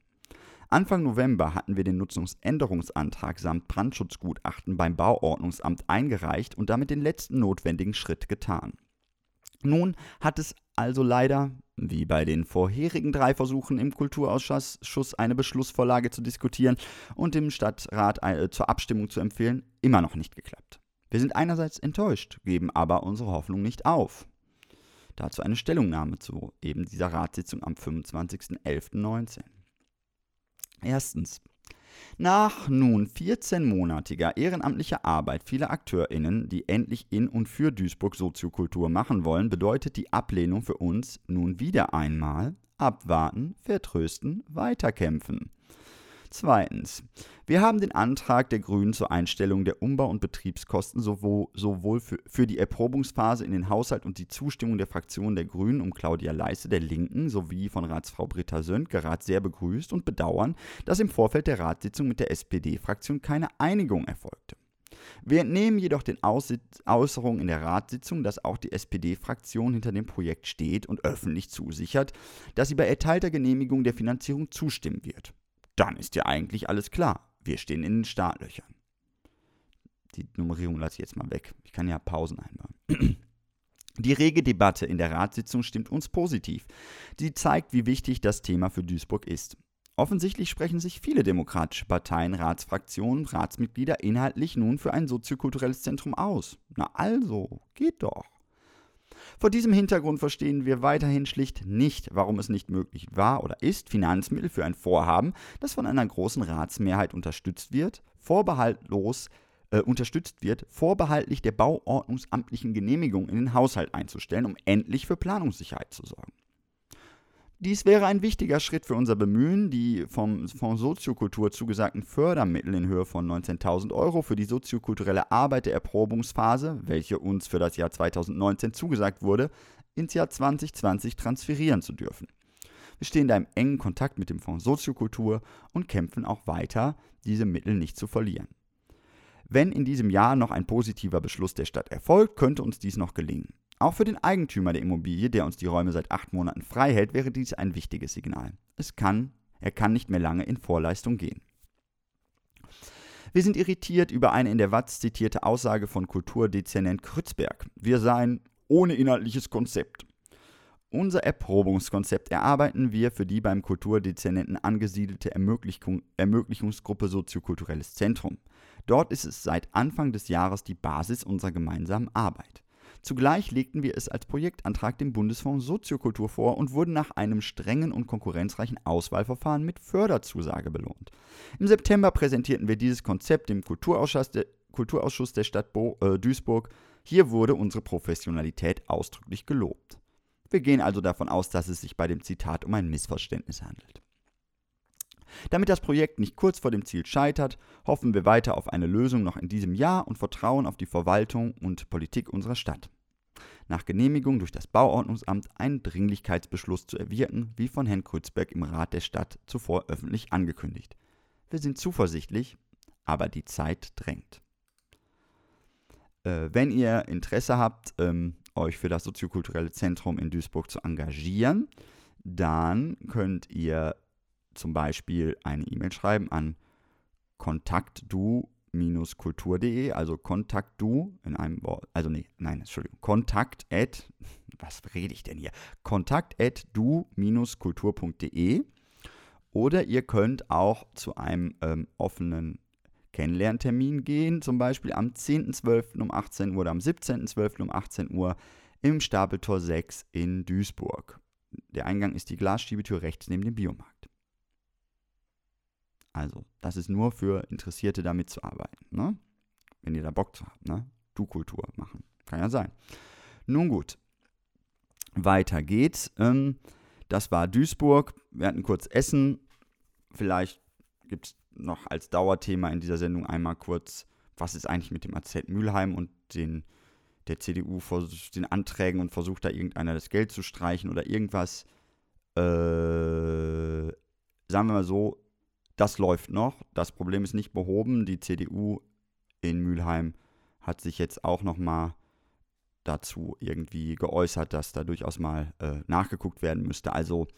Speaker 1: Anfang November hatten wir den Nutzungsänderungsantrag samt Brandschutzgutachten beim Bauordnungsamt eingereicht und damit den letzten notwendigen Schritt getan. Nun hat es also leider, wie bei den vorherigen drei Versuchen im Kulturausschuss eine Beschlussvorlage zu diskutieren und dem Stadtrat äh, zur Abstimmung zu empfehlen, immer noch nicht geklappt. Wir sind einerseits enttäuscht, geben aber unsere Hoffnung nicht auf. Dazu eine Stellungnahme zu eben dieser Ratssitzung am 25.11.19. Erstens. Nach nun 14-monatiger ehrenamtlicher Arbeit vieler AkteurInnen, die endlich in und für Duisburg Soziokultur machen wollen, bedeutet die Ablehnung für uns nun wieder einmal abwarten, vertrösten, weiterkämpfen. Zweitens. Wir haben den Antrag der Grünen zur Einstellung der Umbau- und Betriebskosten sowohl für, für die Erprobungsphase in den Haushalt und die Zustimmung der Fraktion der Grünen um Claudia Leiste der Linken sowie von Ratsfrau Britta Söntgerat sehr begrüßt und bedauern, dass im Vorfeld der Ratssitzung mit der SPD-Fraktion keine Einigung erfolgte. Wir entnehmen jedoch den Äußerungen in der Ratssitzung, dass auch die SPD-Fraktion hinter dem Projekt steht und öffentlich zusichert, dass sie bei erteilter Genehmigung der Finanzierung zustimmen wird dann ist ja eigentlich alles klar. Wir stehen in den Startlöchern. Die Nummerierung lasse ich jetzt mal weg. Ich kann ja Pausen einbauen. Die rege Debatte in der Ratssitzung stimmt uns positiv. Sie zeigt, wie wichtig das Thema für Duisburg ist. Offensichtlich sprechen sich viele demokratische Parteien, Ratsfraktionen, Ratsmitglieder inhaltlich nun für ein soziokulturelles Zentrum aus. Na also, geht doch. Vor diesem Hintergrund verstehen wir weiterhin schlicht nicht, warum es nicht möglich war oder ist, Finanzmittel für ein Vorhaben, das von einer großen Ratsmehrheit unterstützt wird, vorbehaltlos äh, unterstützt wird, vorbehaltlich der bauordnungsamtlichen Genehmigung in den Haushalt einzustellen, um endlich für Planungssicherheit zu sorgen. Dies wäre ein wichtiger Schritt für unser Bemühen, die vom Fonds Soziokultur zugesagten Fördermittel in Höhe von 19.000 Euro für die soziokulturelle Arbeit der Erprobungsphase, welche uns für das Jahr 2019 zugesagt wurde, ins Jahr 2020 transferieren zu dürfen. Wir stehen da im engen Kontakt mit dem Fonds Soziokultur und kämpfen auch weiter, diese Mittel nicht zu verlieren. Wenn in diesem Jahr noch ein positiver Beschluss der Stadt erfolgt, könnte uns dies noch gelingen. Auch für den Eigentümer der Immobilie, der uns die Räume seit acht Monaten frei hält, wäre dies ein wichtiges Signal. Es kann, er kann nicht mehr lange in Vorleistung gehen. Wir sind irritiert über eine in der Watz zitierte Aussage von Kulturdezernent Krützberg. Wir seien ohne inhaltliches Konzept. Unser Erprobungskonzept erarbeiten wir für die beim Kulturdezernenten angesiedelte Ermöglichung, Ermöglichungsgruppe Soziokulturelles Zentrum. Dort ist es seit Anfang des Jahres die Basis unserer gemeinsamen Arbeit. Zugleich legten wir es als Projektantrag dem Bundesfonds Soziokultur vor und wurden nach einem strengen und konkurrenzreichen Auswahlverfahren mit Förderzusage belohnt. Im September präsentierten wir dieses Konzept dem Kulturausschuss der, Kulturausschuss der Stadt Bo, äh, Duisburg. Hier wurde unsere Professionalität ausdrücklich gelobt. Wir gehen also davon aus, dass es sich bei dem Zitat um ein Missverständnis handelt. Damit das Projekt nicht kurz vor dem Ziel scheitert, hoffen wir weiter auf eine Lösung noch in diesem Jahr und vertrauen auf die Verwaltung und Politik unserer Stadt. Nach Genehmigung durch das Bauordnungsamt einen Dringlichkeitsbeschluss zu erwirken, wie von Herrn Krützberg im Rat der Stadt zuvor öffentlich angekündigt. Wir sind zuversichtlich, aber die Zeit drängt. Äh, wenn ihr Interesse habt, ähm, euch für das soziokulturelle Zentrum in Duisburg zu engagieren, dann könnt ihr zum Beispiel eine E-Mail schreiben an kontaktdu-kultur.de, also kontaktdu in einem Wort, also nee, nein, Entschuldigung, kontakt at, was rede ich denn hier? Kontakt at du-kultur.de oder ihr könnt auch zu einem ähm, offenen Kennenlerntermin gehen, zum Beispiel am 10.12. um 18 Uhr oder am 17.12. um 18 Uhr im Stapeltor 6 in Duisburg. Der Eingang ist die Glasschiebetür rechts neben dem Biomarkt. Also, das ist nur für Interessierte, damit zu arbeiten. Ne? Wenn ihr da Bock zu habt, ne? Du-Kultur machen. Kann ja sein. Nun gut. Weiter geht's. Ähm, das war Duisburg. Wir hatten kurz Essen. Vielleicht gibt es noch als Dauerthema in dieser Sendung einmal kurz, was ist eigentlich mit dem AZ Mülheim und den, der CDU den Anträgen und versucht da irgendeiner das Geld zu streichen oder irgendwas. Äh, sagen wir mal so, das läuft noch. Das Problem ist nicht behoben. Die CDU in Mülheim hat sich jetzt auch noch mal dazu irgendwie geäußert, dass da durchaus mal äh, nachgeguckt werden müsste. Also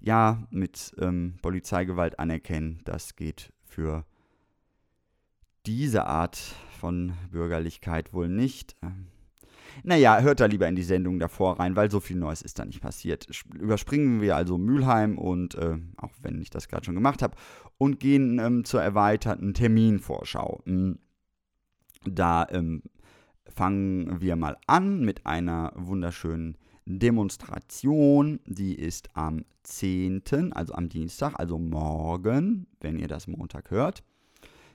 Speaker 1: ja, mit ähm, Polizeigewalt anerkennen, das geht für diese Art von Bürgerlichkeit wohl nicht. Ähm, naja, hört da lieber in die Sendung davor rein, weil so viel Neues ist da nicht passiert. Überspringen wir also Mülheim und, äh, auch wenn ich das gerade schon gemacht habe, und gehen ähm, zur erweiterten Terminvorschau. Hm, da ähm, fangen wir mal an mit einer wunderschönen Demonstration, die ist am 10., also am Dienstag, also morgen, wenn ihr das Montag hört.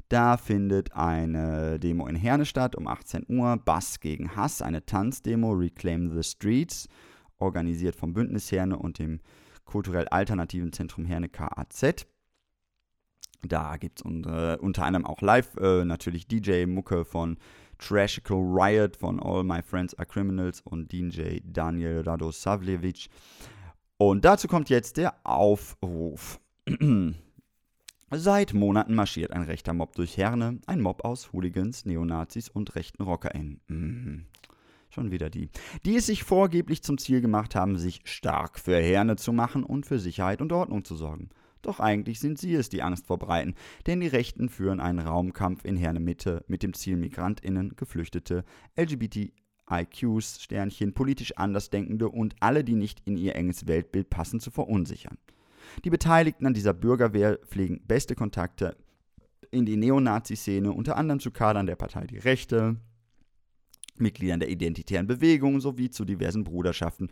Speaker 1: Da findet eine Demo in Herne statt um 18 Uhr. Bass gegen Hass, eine Tanzdemo, Reclaim the Streets, organisiert vom Bündnis Herne und dem kulturell alternativen Zentrum Herne KAZ. Da gibt es unter, unter anderem auch live äh, natürlich DJ-Mucke von Trashical Riot von All My Friends Are Criminals und DJ Daniel Radosavljevic. Und dazu kommt jetzt der Aufruf. Seit Monaten marschiert ein rechter Mob durch Herne, ein Mob aus Hooligans, Neonazis und rechten RockerInnen. Mhm. Schon wieder die. Die es sich vorgeblich zum Ziel gemacht haben, sich stark für Herne zu machen und für Sicherheit und Ordnung zu sorgen. Doch eigentlich sind sie es, die Angst verbreiten, denn die Rechten führen einen Raumkampf in Herne Mitte mit dem Ziel MigrantInnen, Geflüchtete, LGBTIQs, Sternchen, politisch Andersdenkende und alle, die nicht in ihr enges Weltbild passen, zu verunsichern. Die Beteiligten an dieser Bürgerwehr pflegen beste Kontakte in die Neonazi-Szene, unter anderem zu Kadern der Partei Die Rechte, Mitgliedern der identitären Bewegung sowie zu diversen Bruderschaften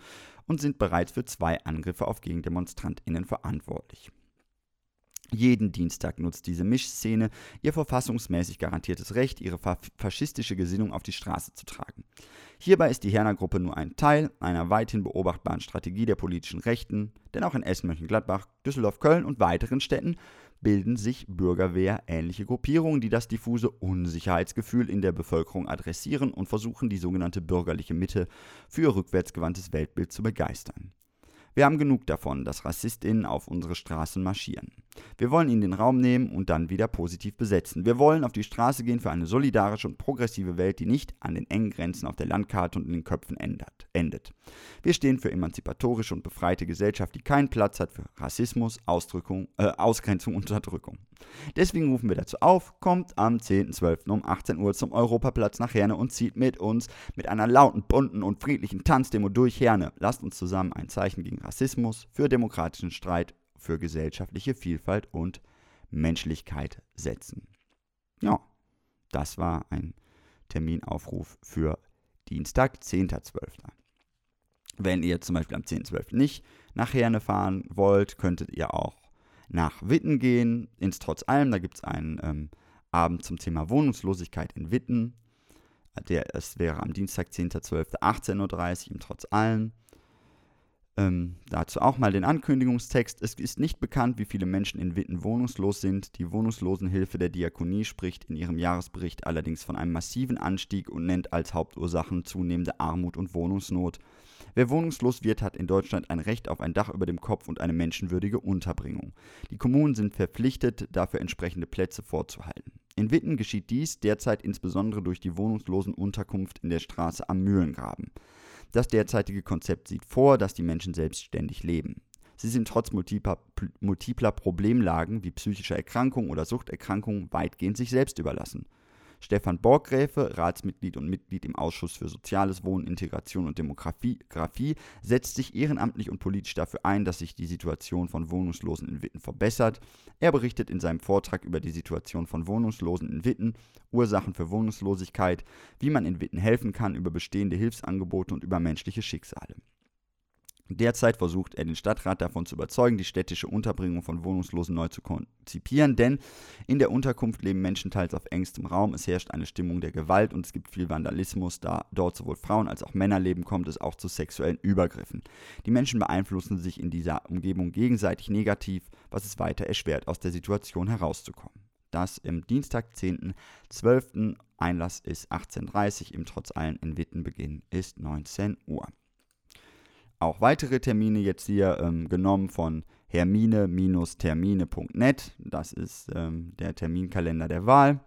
Speaker 1: und sind bereits für zwei Angriffe auf GegendemonstrantInnen verantwortlich. Jeden Dienstag nutzt diese Mischszene ihr verfassungsmäßig garantiertes Recht, ihre fa faschistische Gesinnung auf die Straße zu tragen. Hierbei ist die Herner-Gruppe nur ein Teil einer weithin beobachtbaren Strategie der politischen Rechten, denn auch in Essen, Mönchengladbach, Düsseldorf, Köln und weiteren Städten bilden sich Bürgerwehr-ähnliche Gruppierungen, die das diffuse Unsicherheitsgefühl in der Bevölkerung adressieren und versuchen, die sogenannte bürgerliche Mitte für ihr rückwärtsgewandtes Weltbild zu begeistern. Wir haben genug davon, dass RassistInnen auf unsere Straßen marschieren. Wir wollen ihnen den Raum nehmen und dann wieder positiv besetzen. Wir wollen auf die Straße gehen für eine solidarische und progressive Welt, die nicht an den engen Grenzen auf der Landkarte und in den Köpfen endet. Wir stehen für emanzipatorische und befreite Gesellschaft, die keinen Platz hat für Rassismus, äh, Ausgrenzung und Unterdrückung. Deswegen rufen wir dazu auf, kommt am 10.12. um 18 Uhr zum Europaplatz nach Herne und zieht mit uns mit einer lauten, bunten und friedlichen Tanzdemo durch Herne. Lasst uns zusammen ein Zeichen gegen Rassismus, für demokratischen Streit für gesellschaftliche Vielfalt und Menschlichkeit setzen. Ja, das war ein Terminaufruf für Dienstag, 10.12. Wenn ihr zum Beispiel am 10.12. nicht nach Herne fahren wollt, könntet ihr auch nach Witten gehen, ins Trotz allem. Da gibt es einen ähm, Abend zum Thema Wohnungslosigkeit in Witten. Der, es wäre am Dienstag, 10.12. 18.30 Uhr im Trotz allem. Ähm, dazu auch mal den Ankündigungstext. Es ist nicht bekannt, wie viele Menschen in Witten wohnungslos sind. Die Wohnungslosenhilfe der Diakonie spricht in ihrem Jahresbericht allerdings von einem massiven Anstieg und nennt als Hauptursachen zunehmende Armut und Wohnungsnot. Wer wohnungslos wird, hat in Deutschland ein Recht auf ein Dach über dem Kopf und eine menschenwürdige Unterbringung. Die Kommunen sind verpflichtet, dafür entsprechende Plätze vorzuhalten. In Witten geschieht dies derzeit insbesondere durch die Wohnungslosenunterkunft in der Straße am Mühlengraben. Das derzeitige Konzept sieht vor, dass die Menschen selbstständig leben. Sie sind trotz multipler, multipler Problemlagen wie psychischer Erkrankung oder Suchterkrankung weitgehend sich selbst überlassen. Stefan Borggräfe, Ratsmitglied und Mitglied im Ausschuss für Soziales, Wohnen, Integration und Demografie, setzt sich ehrenamtlich und politisch dafür ein, dass sich die Situation von Wohnungslosen in Witten verbessert. Er berichtet in seinem Vortrag über die Situation von Wohnungslosen in Witten, Ursachen für Wohnungslosigkeit, wie man in Witten helfen kann, über bestehende Hilfsangebote und über menschliche Schicksale. Derzeit versucht er den Stadtrat davon zu überzeugen, die städtische Unterbringung von Wohnungslosen neu zu konzipieren, denn in der Unterkunft leben Menschen teils auf engstem Raum, es herrscht eine Stimmung der Gewalt und es gibt viel Vandalismus, da dort sowohl Frauen als auch Männer leben, kommt es auch zu sexuellen Übergriffen. Die Menschen beeinflussen sich in dieser Umgebung gegenseitig negativ, was es weiter erschwert, aus der Situation herauszukommen. Das im Dienstag, 10.12. Einlass ist 18.30 Uhr, im Trotz allen in Wittenbeginn ist 19 Uhr auch weitere Termine jetzt hier ähm, genommen von hermine-termine.net. Das ist ähm, der Terminkalender der Wahl.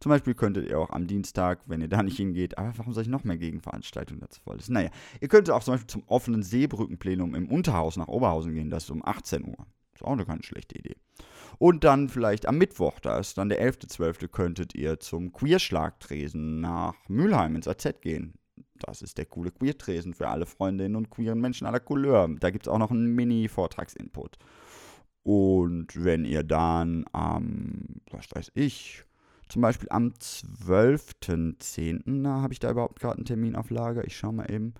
Speaker 1: Zum Beispiel könntet ihr auch am Dienstag, wenn ihr da nicht hingeht, aber warum soll ich noch mehr Gegenveranstaltungen dazu voll? Naja, ihr könntet auch zum Beispiel zum offenen Seebrückenplenum im Unterhaus nach Oberhausen gehen, das ist um 18 Uhr. Ist auch eine keine schlechte Idee. Und dann vielleicht am Mittwoch, da ist dann der 11.12., könntet ihr zum Queerschlagtresen nach Mülheim ins AZ gehen. Das ist der coole Queer-Tresen für alle Freundinnen und queeren Menschen aller Couleur. Da gibt es auch noch einen Mini-Vortragsinput. Und wenn ihr dann am, was weiß ich, zum Beispiel am 12.10., da habe ich da überhaupt gerade einen Termin auf Lager. Ich schaue mal eben.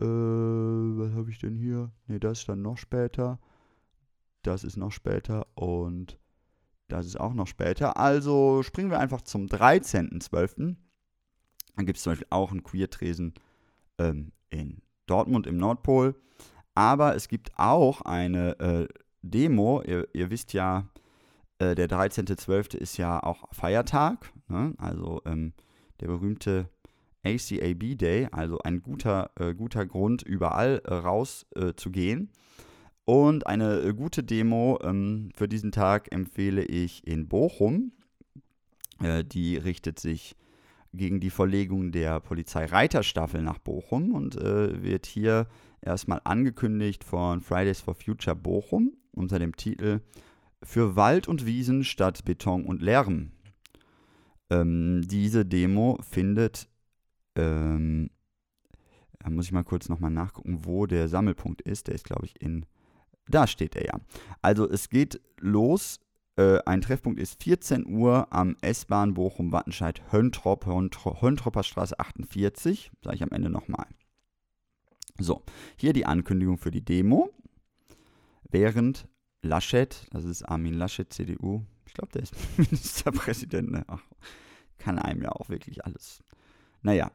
Speaker 1: Äh, was habe ich denn hier? Ne, das ist dann noch später. Das ist noch später und das ist auch noch später. Also springen wir einfach zum 13.12. Dann gibt es zum Beispiel auch einen Queer-Tresen ähm, in Dortmund im Nordpol. Aber es gibt auch eine äh, Demo. Ihr, ihr, wisst ja, äh, der 13.12. ist ja auch Feiertag. Ne? Also ähm, der berühmte ACAB Day. Also ein guter, äh, guter Grund, überall äh, raus äh. Und eine äh, gute Demo ähm, für diesen Tag empfehle ich in Bochum. die richtet sich gegen die Verlegung der Polizeireiterstaffel nach Bochum und äh, wird hier erstmal angekündigt von Fridays for Future Bochum unter dem Titel Für Wald und Wiesen statt Beton und Lärm. Ähm, diese Demo findet, ähm, da muss ich mal kurz nochmal nachgucken, wo der Sammelpunkt ist. Der ist, glaube ich, in, da steht er ja. Also es geht los äh, ein Treffpunkt ist 14 Uhr am S-Bahn Bochum-Wattenscheid-Höntrop, Höntropper Straße 48. Sage ich am Ende nochmal. So, hier die Ankündigung für die Demo. Während Laschet, das ist Armin Laschet, CDU, ich glaube, der ist Ministerpräsident, ne? Ach, kann einem ja auch wirklich alles naja,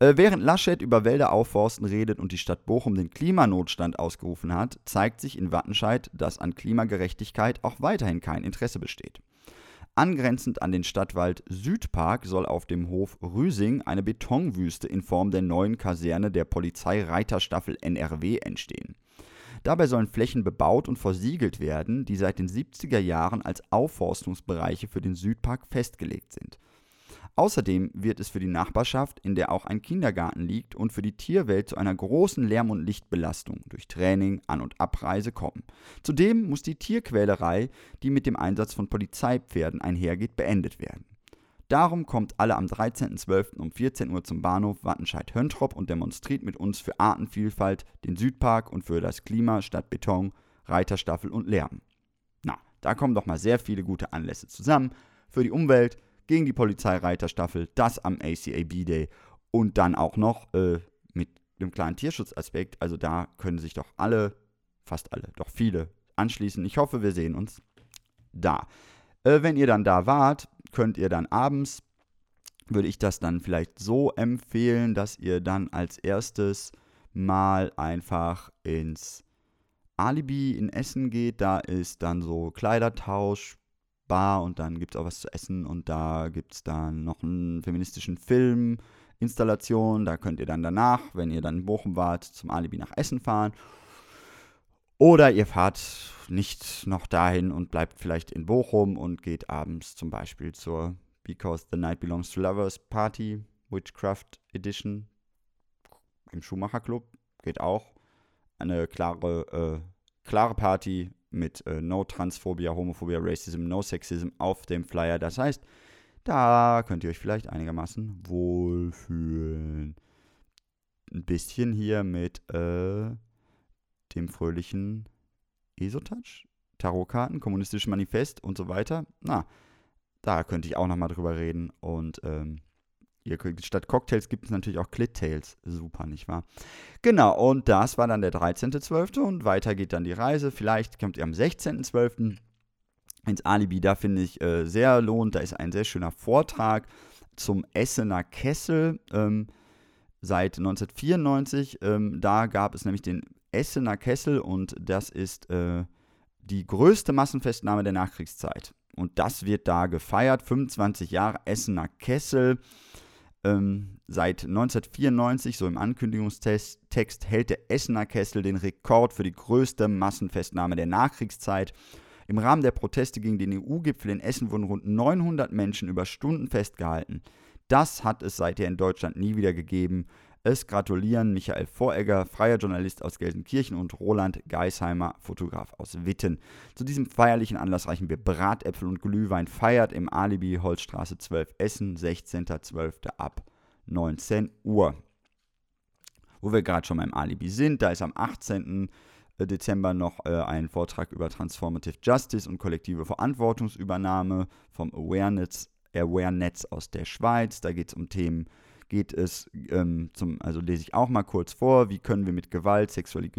Speaker 1: äh, während Laschet über Wälder aufforsten redet und die Stadt Bochum den Klimanotstand ausgerufen hat, zeigt sich in Wattenscheid, dass an Klimagerechtigkeit auch weiterhin kein Interesse besteht. Angrenzend an den Stadtwald Südpark soll auf dem Hof Rüsing eine Betonwüste in Form der neuen Kaserne der Polizeireiterstaffel NRW entstehen. Dabei sollen Flächen bebaut und versiegelt werden, die seit den 70er Jahren als Aufforstungsbereiche für den Südpark festgelegt sind. Außerdem wird es für die Nachbarschaft, in der auch ein Kindergarten liegt, und für die Tierwelt zu einer großen Lärm- und Lichtbelastung durch Training, An- und Abreise kommen. Zudem muss die Tierquälerei, die mit dem Einsatz von Polizeipferden einhergeht, beendet werden. Darum kommt alle am 13.12. um 14 Uhr zum Bahnhof Wattenscheid-Höntrop und demonstriert mit uns für Artenvielfalt, den Südpark und für das Klima statt Beton, Reiterstaffel und Lärm. Na, da kommen doch mal sehr viele gute Anlässe zusammen. Für die Umwelt, gegen die Polizeireiterstaffel, das am ACAB Day und dann auch noch äh, mit einem kleinen Tierschutzaspekt. Also da können sich doch alle, fast alle, doch viele anschließen. Ich hoffe, wir sehen uns da. Äh, wenn ihr dann da wart, könnt ihr dann abends, würde ich das dann vielleicht so empfehlen, dass ihr dann als erstes mal einfach ins Alibi in Essen geht. Da ist dann so Kleidertausch, Bar und dann gibt es auch was zu essen und da gibt es dann noch einen feministischen Film. Installation, da könnt ihr dann danach, wenn ihr dann in Bochum wart, zum Alibi nach Essen fahren. Oder ihr fahrt nicht noch dahin und bleibt vielleicht in Bochum und geht abends zum Beispiel zur Because the Night Belongs to Lovers Party, Witchcraft Edition im Schumacher Club. Geht auch. Eine klare, äh, klare Party mit äh, No Transphobia, Homophobia, Racism, No Sexism auf dem Flyer. Das heißt, da könnt ihr euch vielleicht einigermaßen wohlfühlen. Ein bisschen hier mit äh, dem fröhlichen Esotouch, Tarotkarten, kommunistisches Manifest und so weiter. Na, da könnte ich auch nochmal drüber reden. Und ähm, ihr, statt Cocktails gibt es natürlich auch Clittails. Super, nicht wahr? Genau, und das war dann der 13.12. und weiter geht dann die Reise. Vielleicht kommt ihr am 16.12. ins Alibi. Da finde ich äh, sehr lohnt. Da ist ein sehr schöner Vortrag zum Essener Kessel. Ähm, seit 1994. Ähm, da gab es nämlich den Essener Kessel und das ist äh, die größte Massenfestnahme der Nachkriegszeit. Und das wird da gefeiert. 25 Jahre Essener Kessel. Ähm, seit 1994, so im Ankündigungstext, hält der Essener Kessel den Rekord für die größte Massenfestnahme der Nachkriegszeit. Im Rahmen der Proteste gegen den EU-Gipfel in Essen wurden rund 900 Menschen über Stunden festgehalten. Das hat es seither in Deutschland nie wieder gegeben. Es gratulieren Michael Voregger, freier Journalist aus Gelsenkirchen und Roland Geisheimer, Fotograf aus Witten. Zu diesem feierlichen Anlass reichen wir Bratäpfel und Glühwein. Feiert im Alibi Holzstraße 12 Essen, 16.12. ab 19 Uhr. Wo wir gerade schon beim Alibi sind, da ist am 18. Dezember noch äh, ein Vortrag über Transformative Justice und kollektive Verantwortungsübernahme vom Awareness, Awareness aus der Schweiz. Da geht es um Themen geht es ähm, zum, also lese ich auch mal kurz vor, wie können wir mit Gewalt, sexuali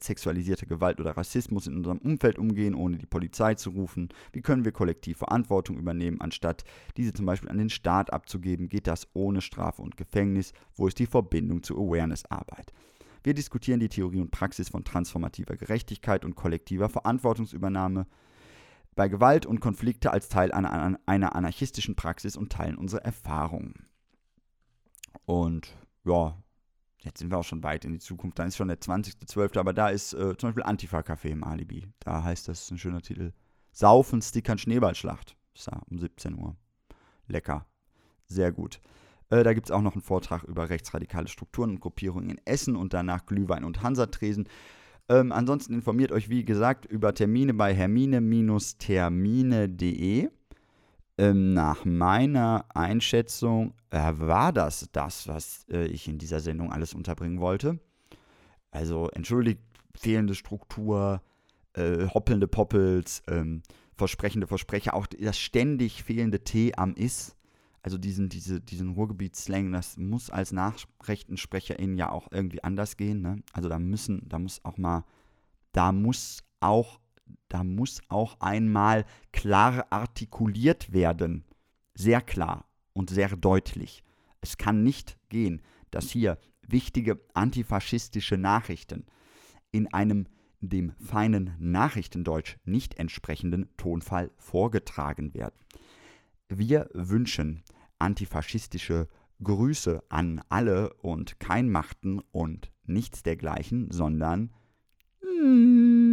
Speaker 1: sexualisierter Gewalt oder Rassismus in unserem Umfeld umgehen, ohne die Polizei zu rufen? Wie können wir kollektiv Verantwortung übernehmen, anstatt diese zum Beispiel an den Staat abzugeben? Geht das ohne Strafe und Gefängnis? Wo ist die Verbindung zur Awareness-Arbeit? Wir diskutieren die Theorie und Praxis von transformativer Gerechtigkeit und kollektiver Verantwortungsübernahme bei Gewalt und Konflikte als Teil einer, einer anarchistischen Praxis und teilen unsere Erfahrungen. Und ja, jetzt sind wir auch schon weit in die Zukunft. Dann ist schon der 20.12., aber da ist äh, zum Beispiel Antifa-Café im Alibi. Da heißt das, ein schöner Titel, Saufen, Stickern, Schneeballschlacht. Ist da um 17 Uhr. Lecker. Sehr gut. Äh, da gibt es auch noch einen Vortrag über rechtsradikale Strukturen und Gruppierungen in Essen und danach Glühwein und Hansatresen. Ähm, ansonsten informiert euch, wie gesagt, über Termine bei hermine-termine.de. Ähm, nach meiner Einschätzung äh, war das das, was äh, ich in dieser Sendung alles unterbringen wollte. Also entschuldigt fehlende Struktur, äh, hoppelnde Poppels, ähm, versprechende Versprecher, auch das ständig fehlende T am Is. Also diesen, diese, diesen Ruhrgebietsslang, das muss als Nachrichtensprecherin ja auch irgendwie anders gehen. Ne? Also da müssen, da muss auch mal, da muss auch da muss auch einmal klar artikuliert werden. Sehr klar und sehr deutlich. Es kann nicht gehen, dass hier wichtige antifaschistische Nachrichten in einem dem feinen Nachrichtendeutsch nicht entsprechenden Tonfall vorgetragen werden. Wir wünschen antifaschistische Grüße an alle und kein Machten und nichts dergleichen, sondern Hm,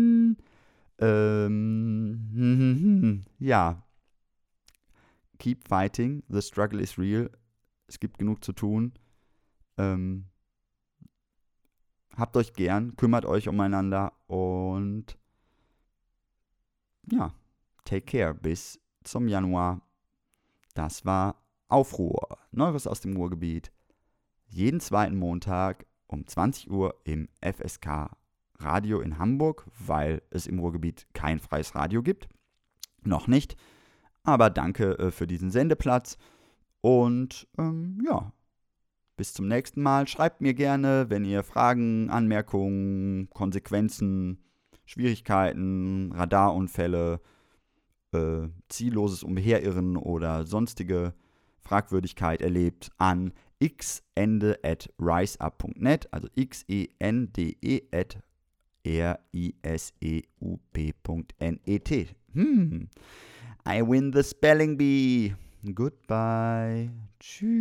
Speaker 1: ähm, ja. Keep fighting. The struggle is real. Es gibt genug zu tun. Ähm, habt euch gern, kümmert euch umeinander und ja, take care. Bis zum Januar. Das war Aufruhr. Neues aus dem Ruhrgebiet. Jeden zweiten Montag um 20 Uhr im FSK Radio in Hamburg, weil es im Ruhrgebiet kein freies Radio gibt. Noch nicht. Aber danke äh, für diesen Sendeplatz. Und ähm, ja, bis zum nächsten Mal. Schreibt mir gerne, wenn ihr Fragen, Anmerkungen, Konsequenzen, Schwierigkeiten, Radarunfälle, äh, zielloses Umherirren oder sonstige Fragwürdigkeit erlebt, an xende at riseup.net, also x-e-n-d-e at r-i-s-e-u-p.net. Hm. I win the spelling bee. Goodbye. Tschüss.